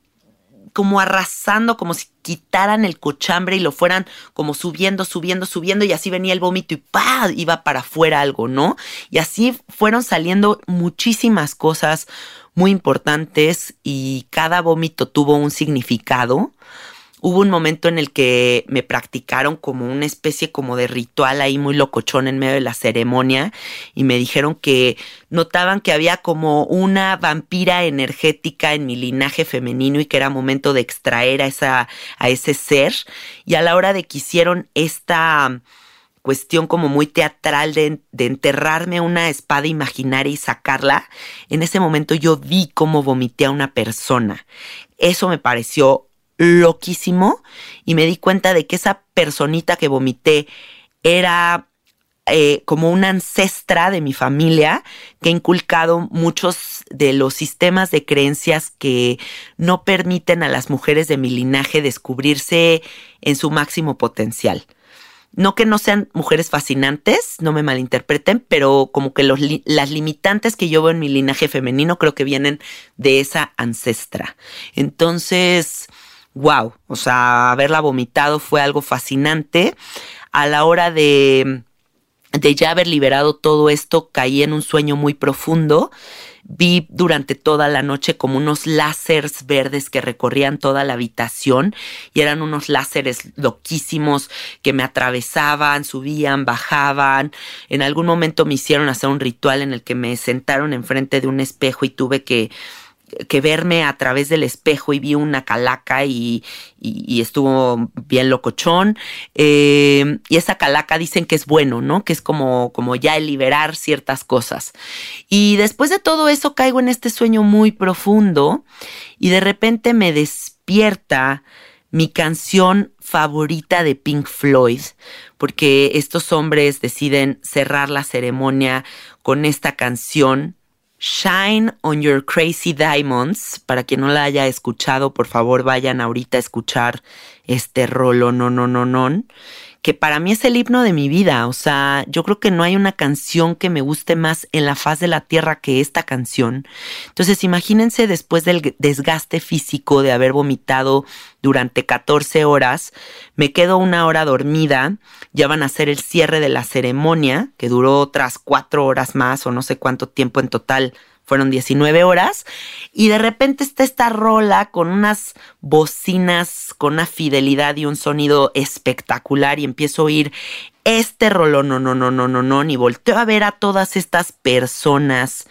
como arrasando, como si quitaran el cochambre y lo fueran como subiendo, subiendo, subiendo y así venía el vómito y ¡pah! iba para afuera algo, ¿no? Y así fueron saliendo muchísimas cosas muy importantes y cada vómito tuvo un significado hubo un momento en el que me practicaron como una especie como de ritual ahí muy locochón en medio de la ceremonia y me dijeron que notaban que había como una vampira energética en mi linaje femenino y que era momento de extraer a, esa, a ese ser y a la hora de que hicieron esta cuestión como muy teatral de, de, enterrarme una espada imaginaria y sacarla, en ese momento yo vi cómo vomité a una persona. Eso me pareció loquísimo y me di cuenta de que esa personita que vomité era eh, como una ancestra de mi familia que ha inculcado muchos de los sistemas de creencias que no permiten a las mujeres de mi linaje descubrirse en su máximo potencial. No que no sean mujeres fascinantes, no me malinterpreten, pero como que los las limitantes que yo veo en mi linaje femenino creo que vienen de esa ancestra. Entonces, wow, o sea, haberla vomitado fue algo fascinante. A la hora de, de ya haber liberado todo esto, caí en un sueño muy profundo. Vi durante toda la noche como unos láseres verdes que recorrían toda la habitación y eran unos láseres loquísimos que me atravesaban, subían, bajaban. En algún momento me hicieron hacer un ritual en el que me sentaron enfrente de un espejo y tuve que que verme a través del espejo y vi una calaca y, estuvo bien locochón. Eh, y esa calaca dicen que es bueno, ¿no? Que es como, como ya el liberar ciertas cosas. Y después de todo eso caigo en este sueño muy profundo y de repente me despierta mi canción favorita de Pink Floyd, porque estos hombres deciden cerrar la ceremonia con esta canción Shine on Your Crazy Diamonds. Para quien no la haya escuchado, por favor vayan ahorita a escuchar este rolo, no, no, no, no que para mí es el himno de mi vida. O sea, yo creo que no hay una canción que me guste más en la faz de la tierra que esta canción. Entonces, imagínense después del desgaste físico de haber vomitado durante 14 horas, me quedo una hora dormida, ya van a hacer el cierre de la ceremonia, que duró otras cuatro horas más o no sé cuánto tiempo en total fueron 19 horas, y de repente está esta rola con unas bocinas, con una fidelidad y un sonido espectacular, y empiezo a oír este rolón, no, no, no, no, no, no, y volteo a ver a todas estas personas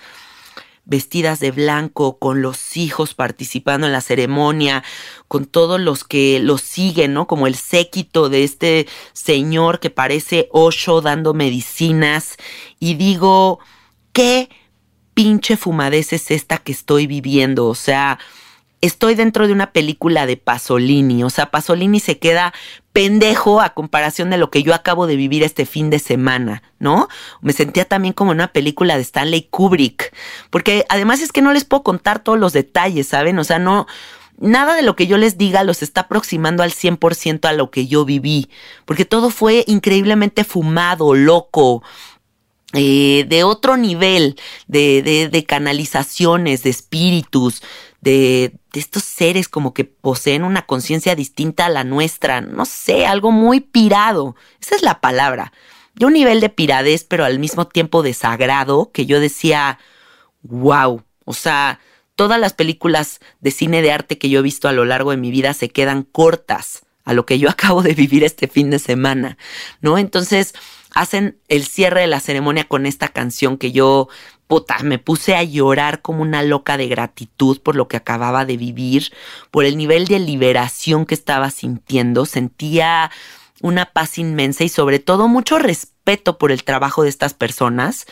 vestidas de blanco, con los hijos participando en la ceremonia, con todos los que lo siguen, ¿no? Como el séquito de este señor que parece Osho dando medicinas, y digo, ¿qué? Pinche fumadez es esta que estoy viviendo? O sea, estoy dentro de una película de Pasolini. O sea, Pasolini se queda pendejo a comparación de lo que yo acabo de vivir este fin de semana, ¿no? Me sentía también como en una película de Stanley Kubrick. Porque además es que no les puedo contar todos los detalles, ¿saben? O sea, no... Nada de lo que yo les diga los está aproximando al 100% a lo que yo viví, porque todo fue increíblemente fumado, loco, eh, de otro nivel de, de, canalizaciones, de espíritus, de, de, estos seres como que poseen una conciencia distinta a la nuestra, no sé, algo muy pirado, esa es la palabra, de un nivel de piradez, pero al mismo tiempo de sagrado, que yo decía, wow, o sea, todas las películas de cine de arte que yo he visto a lo largo de mi vida se quedan cortas a lo que yo acabo de vivir este fin de semana, ¿no? Entonces, hacen el cierre de la ceremonia con esta canción que yo, puta, me puse a llorar como una loca de gratitud por lo que acababa de vivir, por el nivel de liberación que estaba sintiendo. Sentía una paz inmensa y sobre todo mucho respeto por el trabajo de estas personas,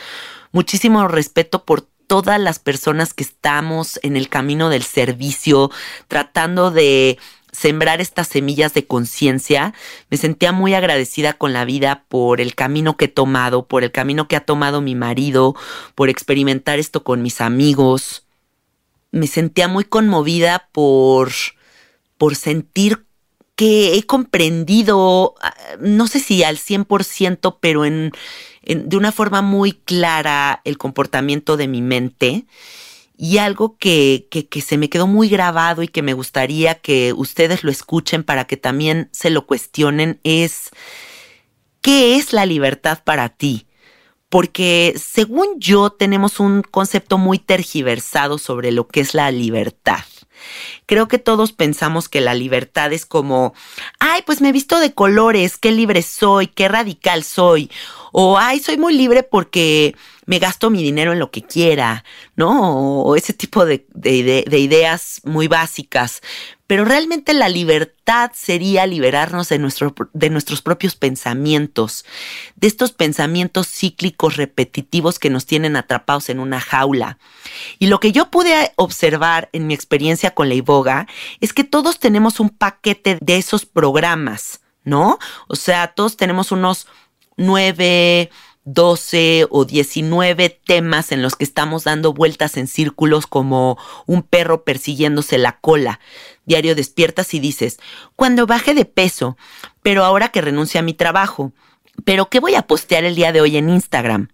muchísimo respeto por todas las personas que estamos en el camino del servicio, tratando de sembrar estas semillas de conciencia. Me sentía muy agradecida con la vida por el camino que he tomado, por el camino que ha tomado mi marido, por experimentar esto con mis amigos. Me sentía muy conmovida por, por sentir que he comprendido, ah, no sé si al 100%, pero en, de una forma muy clara el comportamiento de mi mente. Y algo que, que, que, se me quedó muy grabado y que me gustaría que ustedes lo escuchen para que también se lo cuestionen es, ¿qué es la libertad para ti? Porque según yo tenemos un concepto muy tergiversado sobre lo que es la libertad. Creo que todos pensamos que la libertad es como, ay, pues me he visto de colores, qué libre soy, qué radical soy. O, ay, soy muy libre porque me gasto mi dinero en lo que quiera, ¿no? O ese tipo de, de, de ideas muy básicas. Pero realmente la libertad sería liberarnos de, de nuestros propios pensamientos, de estos pensamientos cíclicos repetitivos que nos tienen atrapados en una jaula. Y lo que yo pude observar en mi experiencia con la iboga es que todos tenemos un paquete de esos programas, ¿no? O sea, todos tenemos unos nueve, 12 o 19 temas en los que estamos dando vueltas en círculos como un perro persiguiéndose la cola. Diario despiertas y dices, cuando baje de peso, pero ahora que renuncio a mi trabajo, pero ¿qué voy a postear el día de hoy en Instagram?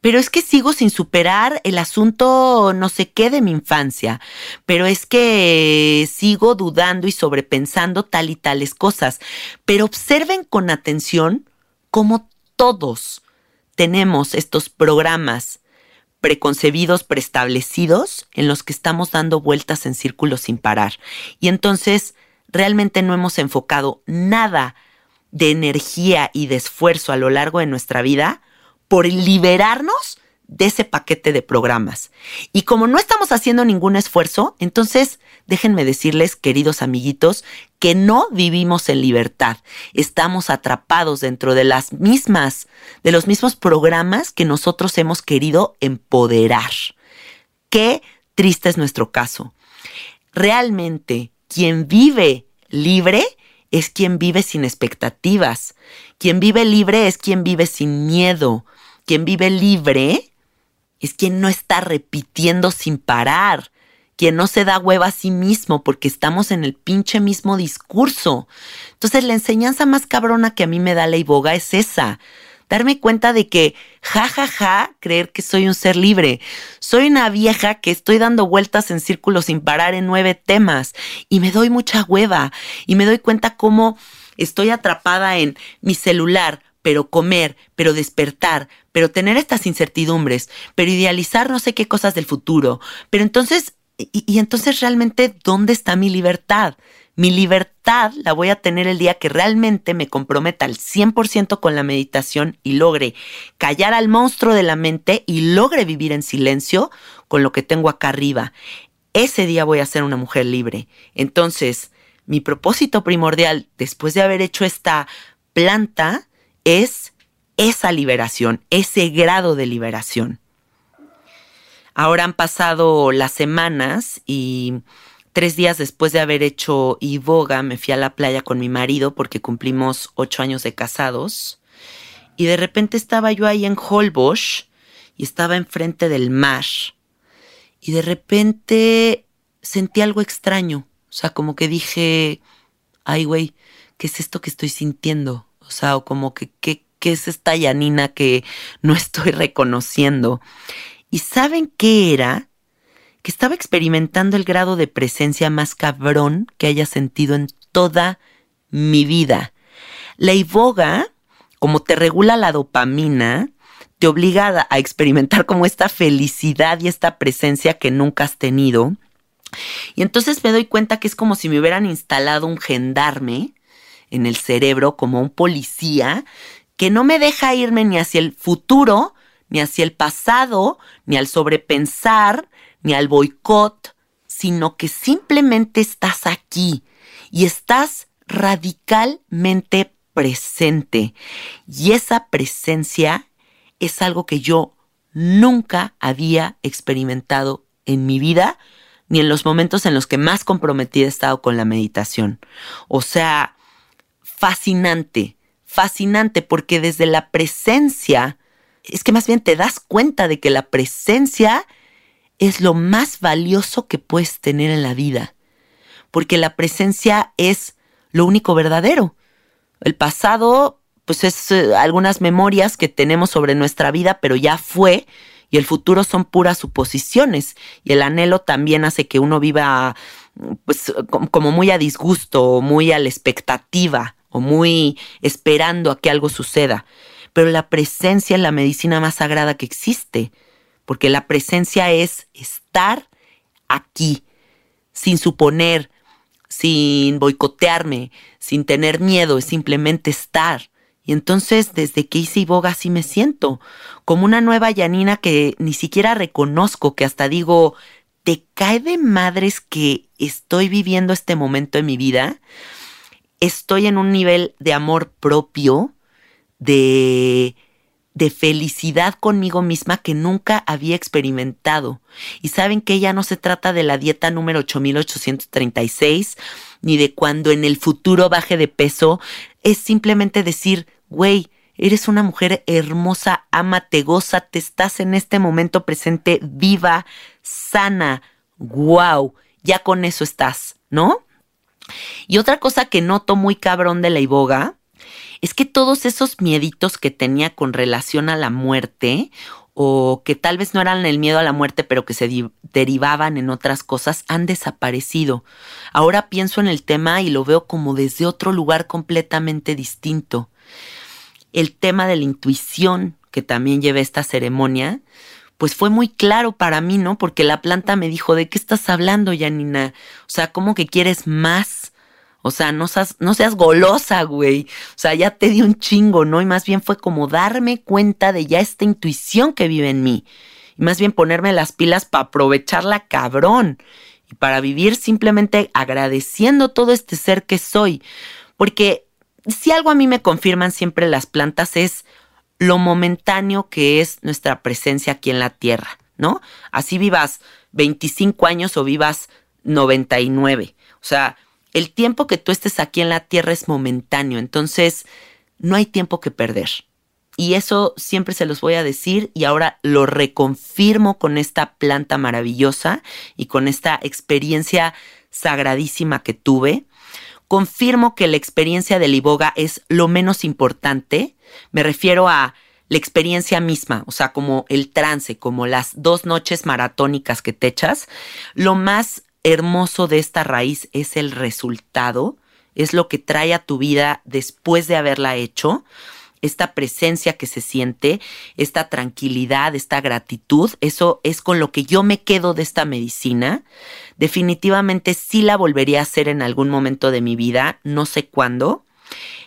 Pero es que sigo sin superar el asunto no sé qué de mi infancia, pero es que sigo dudando y sobrepensando tal y tales cosas. Pero observen con atención cómo todos, tenemos estos programas preconcebidos, preestablecidos, en los que estamos dando vueltas en círculos sin parar. Y entonces realmente no hemos enfocado nada de energía y de esfuerzo a lo largo de nuestra vida por liberarnos de ese paquete de programas. Y como no estamos haciendo ningún esfuerzo, entonces déjenme decirles, queridos amiguitos, que no vivimos en libertad. Estamos atrapados dentro de las mismas, de los mismos programas que nosotros hemos querido empoderar. Qué triste es nuestro caso. Realmente, quien vive libre es quien vive sin expectativas. Quien vive libre es quien vive sin miedo. Quien vive libre es quien no está repitiendo sin parar, quien no se da hueva a sí mismo porque estamos en el pinche mismo discurso. Entonces la enseñanza más cabrona que a mí me da la iboga es esa. Darme cuenta de que, ja, ja, ja, creer que soy un ser libre. Soy una vieja que estoy dando vueltas en círculos sin parar en nueve temas y me doy mucha hueva y me doy cuenta cómo estoy atrapada en mi celular, pero comer, pero despertar, pero tener estas incertidumbres, pero idealizar no sé qué cosas del futuro. Pero entonces, y, entonces realmente, ¿dónde está mi libertad? Mi libertad la voy a tener el día que realmente me comprometa al 100% con la meditación y logre callar al monstruo de la mente y logre vivir en silencio con lo que tengo acá arriba. Ese día voy a ser una mujer libre. Entonces, mi propósito primordial, después de haber hecho esta planta, es esa liberación, ese grado de liberación. Ahora han pasado las semanas y tres días después de haber hecho iboga me fui a la playa con mi marido porque cumplimos ocho años de casados y de repente estaba yo ahí en Holbox y estaba enfrente del mar y de repente sentí algo extraño, o sea, como que dije, ay güey, ¿qué es esto que estoy sintiendo? O sea, o como que, ¿qué, es esta Yanina que no estoy reconociendo? ¿Y saben qué era? Que estaba experimentando el grado de presencia más cabrón que haya sentido en toda mi vida. La iboga, como te regula la dopamina, te obliga a experimentar como esta felicidad y esta presencia que nunca has tenido. Y entonces me doy cuenta que es como si me hubieran instalado un gendarme en el cerebro como un policía que no me deja irme ni hacia el futuro, ni hacia el pasado, ni al sobrepensar, ni al boicot, sino que simplemente estás aquí y estás radicalmente presente. Y esa presencia es algo que yo nunca había experimentado en mi vida, ni en los momentos en los que más comprometida he estado con la meditación. O sea, fascinante, fascinante, porque desde la presencia, es que más bien te das cuenta de que la presencia es lo más valioso que puedes tener en la vida, porque la presencia es lo único verdadero. El pasado, pues es eh, algunas memorias que tenemos sobre nuestra vida, pero ya fue, y el futuro son puras suposiciones, y el anhelo también hace que uno viva pues como muy a disgusto, muy a la expectativa, o muy esperando a que algo suceda. Pero la presencia es la medicina más sagrada que existe, porque la presencia es estar aquí, sin suponer, sin boicotearme, sin tener miedo, es simplemente estar. Y entonces, desde que hice Iboga, así me siento, como una nueva Yanina que ni siquiera reconozco, que hasta digo, ¿te cae de madres que estoy viviendo este momento en mi vida? Estoy en un nivel de amor propio, de de felicidad conmigo misma que nunca había experimentado. Y saben que ya no se trata de la dieta número 8836, ni de cuando en el futuro baje de peso, es simplemente decir, güey, eres una mujer hermosa, amate, te estás en este momento presente viva, sana, wow, ya con eso estás, ¿no? Y otra cosa que noto muy cabrón de la iboga es que todos esos mieditos que tenía con relación a la muerte o que tal vez no eran el miedo a la muerte, pero que se derivaban en otras cosas, han desaparecido. Ahora pienso en el tema y lo veo como desde otro lugar completamente distinto. El tema de la intuición que también lleva esta ceremonia, pues fue muy claro para mí, ¿no? Porque la planta me dijo, ¿de qué estás hablando, Janina? O sea, ¿cómo que quieres más? O sea, no seas, no seas golosa, güey. O sea, ya te di un chingo, ¿no? Y más bien fue como darme cuenta de ya esta intuición que vive en mí. Y más bien ponerme las pilas para aprovecharla cabrón. Y para vivir simplemente agradeciendo todo este ser que soy. Porque si algo a mí me confirman siempre las plantas es lo momentáneo que es nuestra presencia aquí en la tierra, ¿no? Así vivas 25 años o vivas 99. O sea, el tiempo que tú estés aquí en la tierra es momentáneo, entonces no hay tiempo que perder. Y eso siempre se los voy a decir y ahora lo reconfirmo con esta planta maravillosa y con esta experiencia sagradísima que tuve. Confirmo que la experiencia del iboga es lo menos importante. Me refiero a la experiencia misma, o sea, como el trance, como las dos noches maratónicas que te echas. Lo más hermoso de esta raíz es el resultado, es lo que trae a tu vida después de haberla hecho, esta presencia que se siente, esta tranquilidad, esta gratitud, eso es con lo que yo me quedo de esta medicina. Definitivamente sí la volvería a hacer en algún momento de mi vida, no sé cuándo.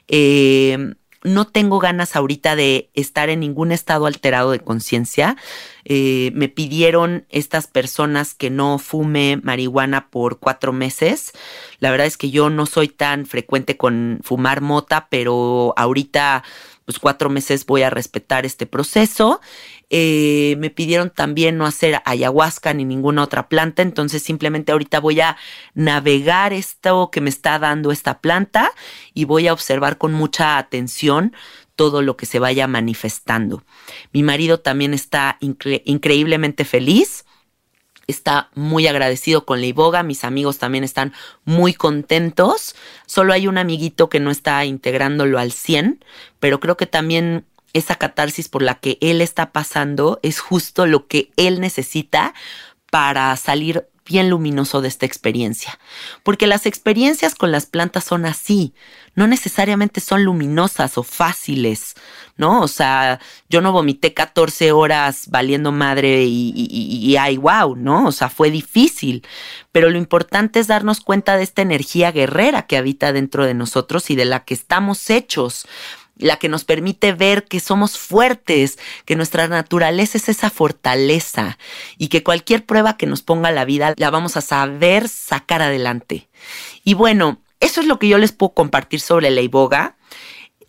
Eh, no tengo ganas ahorita de estar en ningún estado alterado de conciencia. Eh, me pidieron estas personas que no fume marihuana por cuatro meses. La verdad es que yo no soy tan frecuente con fumar mota, pero ahorita, pues cuatro meses voy a respetar este proceso. Eh, me pidieron también no hacer ayahuasca ni ninguna otra planta, entonces simplemente ahorita voy a navegar esto que me está dando esta planta y voy a observar con mucha atención todo lo que se vaya manifestando. Mi marido también está increíblemente feliz está muy agradecido con la iboga, mis amigos también están muy contentos, solo hay un amiguito que no está integrándolo al 100, pero creo que también esa catarsis por la que él está pasando es justo lo que él necesita para salir bien luminoso de esta experiencia. Porque las experiencias con las plantas son así, no necesariamente son luminosas o fáciles, ¿no? O sea, yo no vomité 14 horas valiendo madre y, ay, wow, ¿no? O sea, fue difícil. Pero lo importante es darnos cuenta de esta energía guerrera que habita dentro de nosotros y de la que estamos hechos la que nos permite ver que somos fuertes, que nuestra naturaleza es esa fortaleza y que cualquier prueba que nos ponga la vida la vamos a saber sacar adelante. Y bueno, eso es lo que yo les puedo compartir sobre la iboga.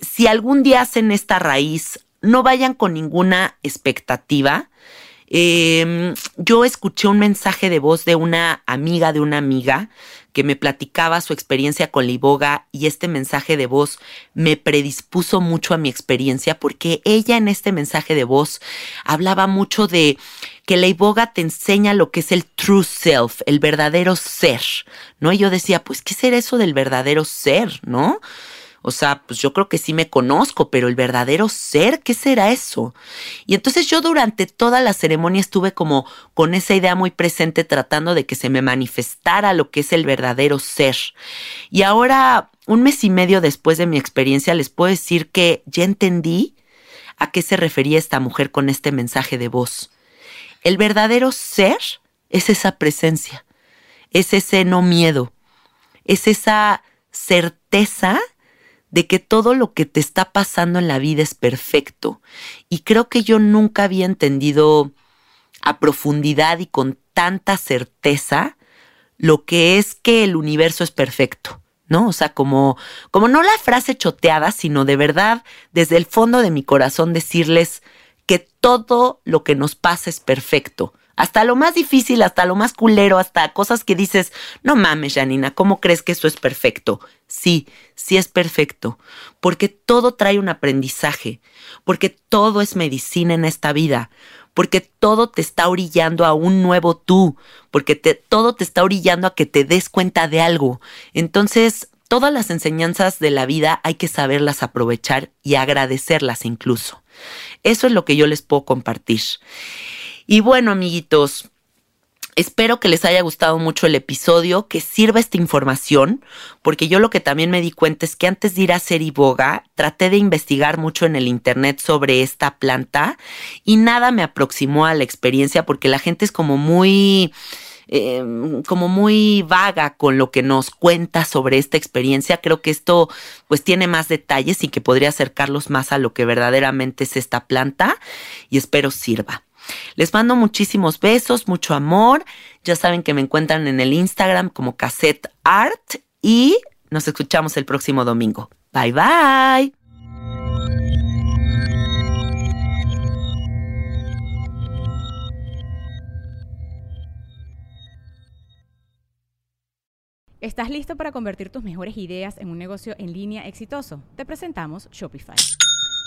si algún día hacen esta raíz, no vayan con ninguna expectativa. Em, yo escuché un mensaje de voz de una amiga de una amiga que me platicaba su experiencia con la iboga y este mensaje de voz me predispuso mucho a mi experiencia porque ella en este mensaje de voz hablaba mucho de que la iboga te enseña lo que es el true self, el verdadero ser, ¿no? Y yo decía, pues, ¿qué será eso del verdadero ser, ¿no? O sea, pues yo creo que sí me conozco, pero el verdadero ser, ¿qué será eso? Y entonces yo durante toda la ceremonia estuve como con esa idea muy presente tratando de que se me manifestara lo que es el verdadero ser. Y ahora, un mes y medio después de mi experiencia, les puedo decir que ya entendí a qué se refería esta mujer con este mensaje de voz. El verdadero ser es esa presencia, es ese no miedo, es esa certeza de que todo lo que te está pasando en la vida es perfecto. Y creo que yo nunca había entendido a profundidad y con tanta certeza lo que es que el universo es perfecto. ¿no? O sea, como, como no la frase choteada, sino de verdad, desde el fondo de mi corazón, decirles que todo lo que nos pasa es perfecto. Hasta lo más difícil, hasta lo más culero, hasta cosas que dices, no mames, Janina, ¿cómo crees que eso es perfecto? Sí, sí es perfecto, porque todo trae un aprendizaje, porque todo es medicina en esta vida, porque todo te está orillando a un nuevo tú, porque todo te está orillando a que te des cuenta de algo. Entonces, todas las enseñanzas de la vida hay que saberlas aprovechar y agradecerlas incluso. Eso es lo que yo les puedo compartir. Y bueno, amiguitos, Espero que les haya gustado mucho el episodio, que sirva esta información, porque yo lo que también me di cuenta es que antes de ir a hacer iboga, traté de investigar mucho en el internet sobre esta planta y nada me aproximó a la experiencia porque la gente es como muy... Em, como muy vaga con lo que nos cuenta sobre esta experiencia. Creo que esto pues tiene más detalles y que podría acercarlos más a lo que verdaderamente es esta planta y espero sirva. Les mando muchísimos besos, mucho amor. Ya saben que me encuentran en el Instagram como Cassette Art y nos escuchamos el próximo domingo. Bye bye. ¿Estás listo para convertir tus mejores ideas en un negocio en línea exitoso? Te presentamos Shopify.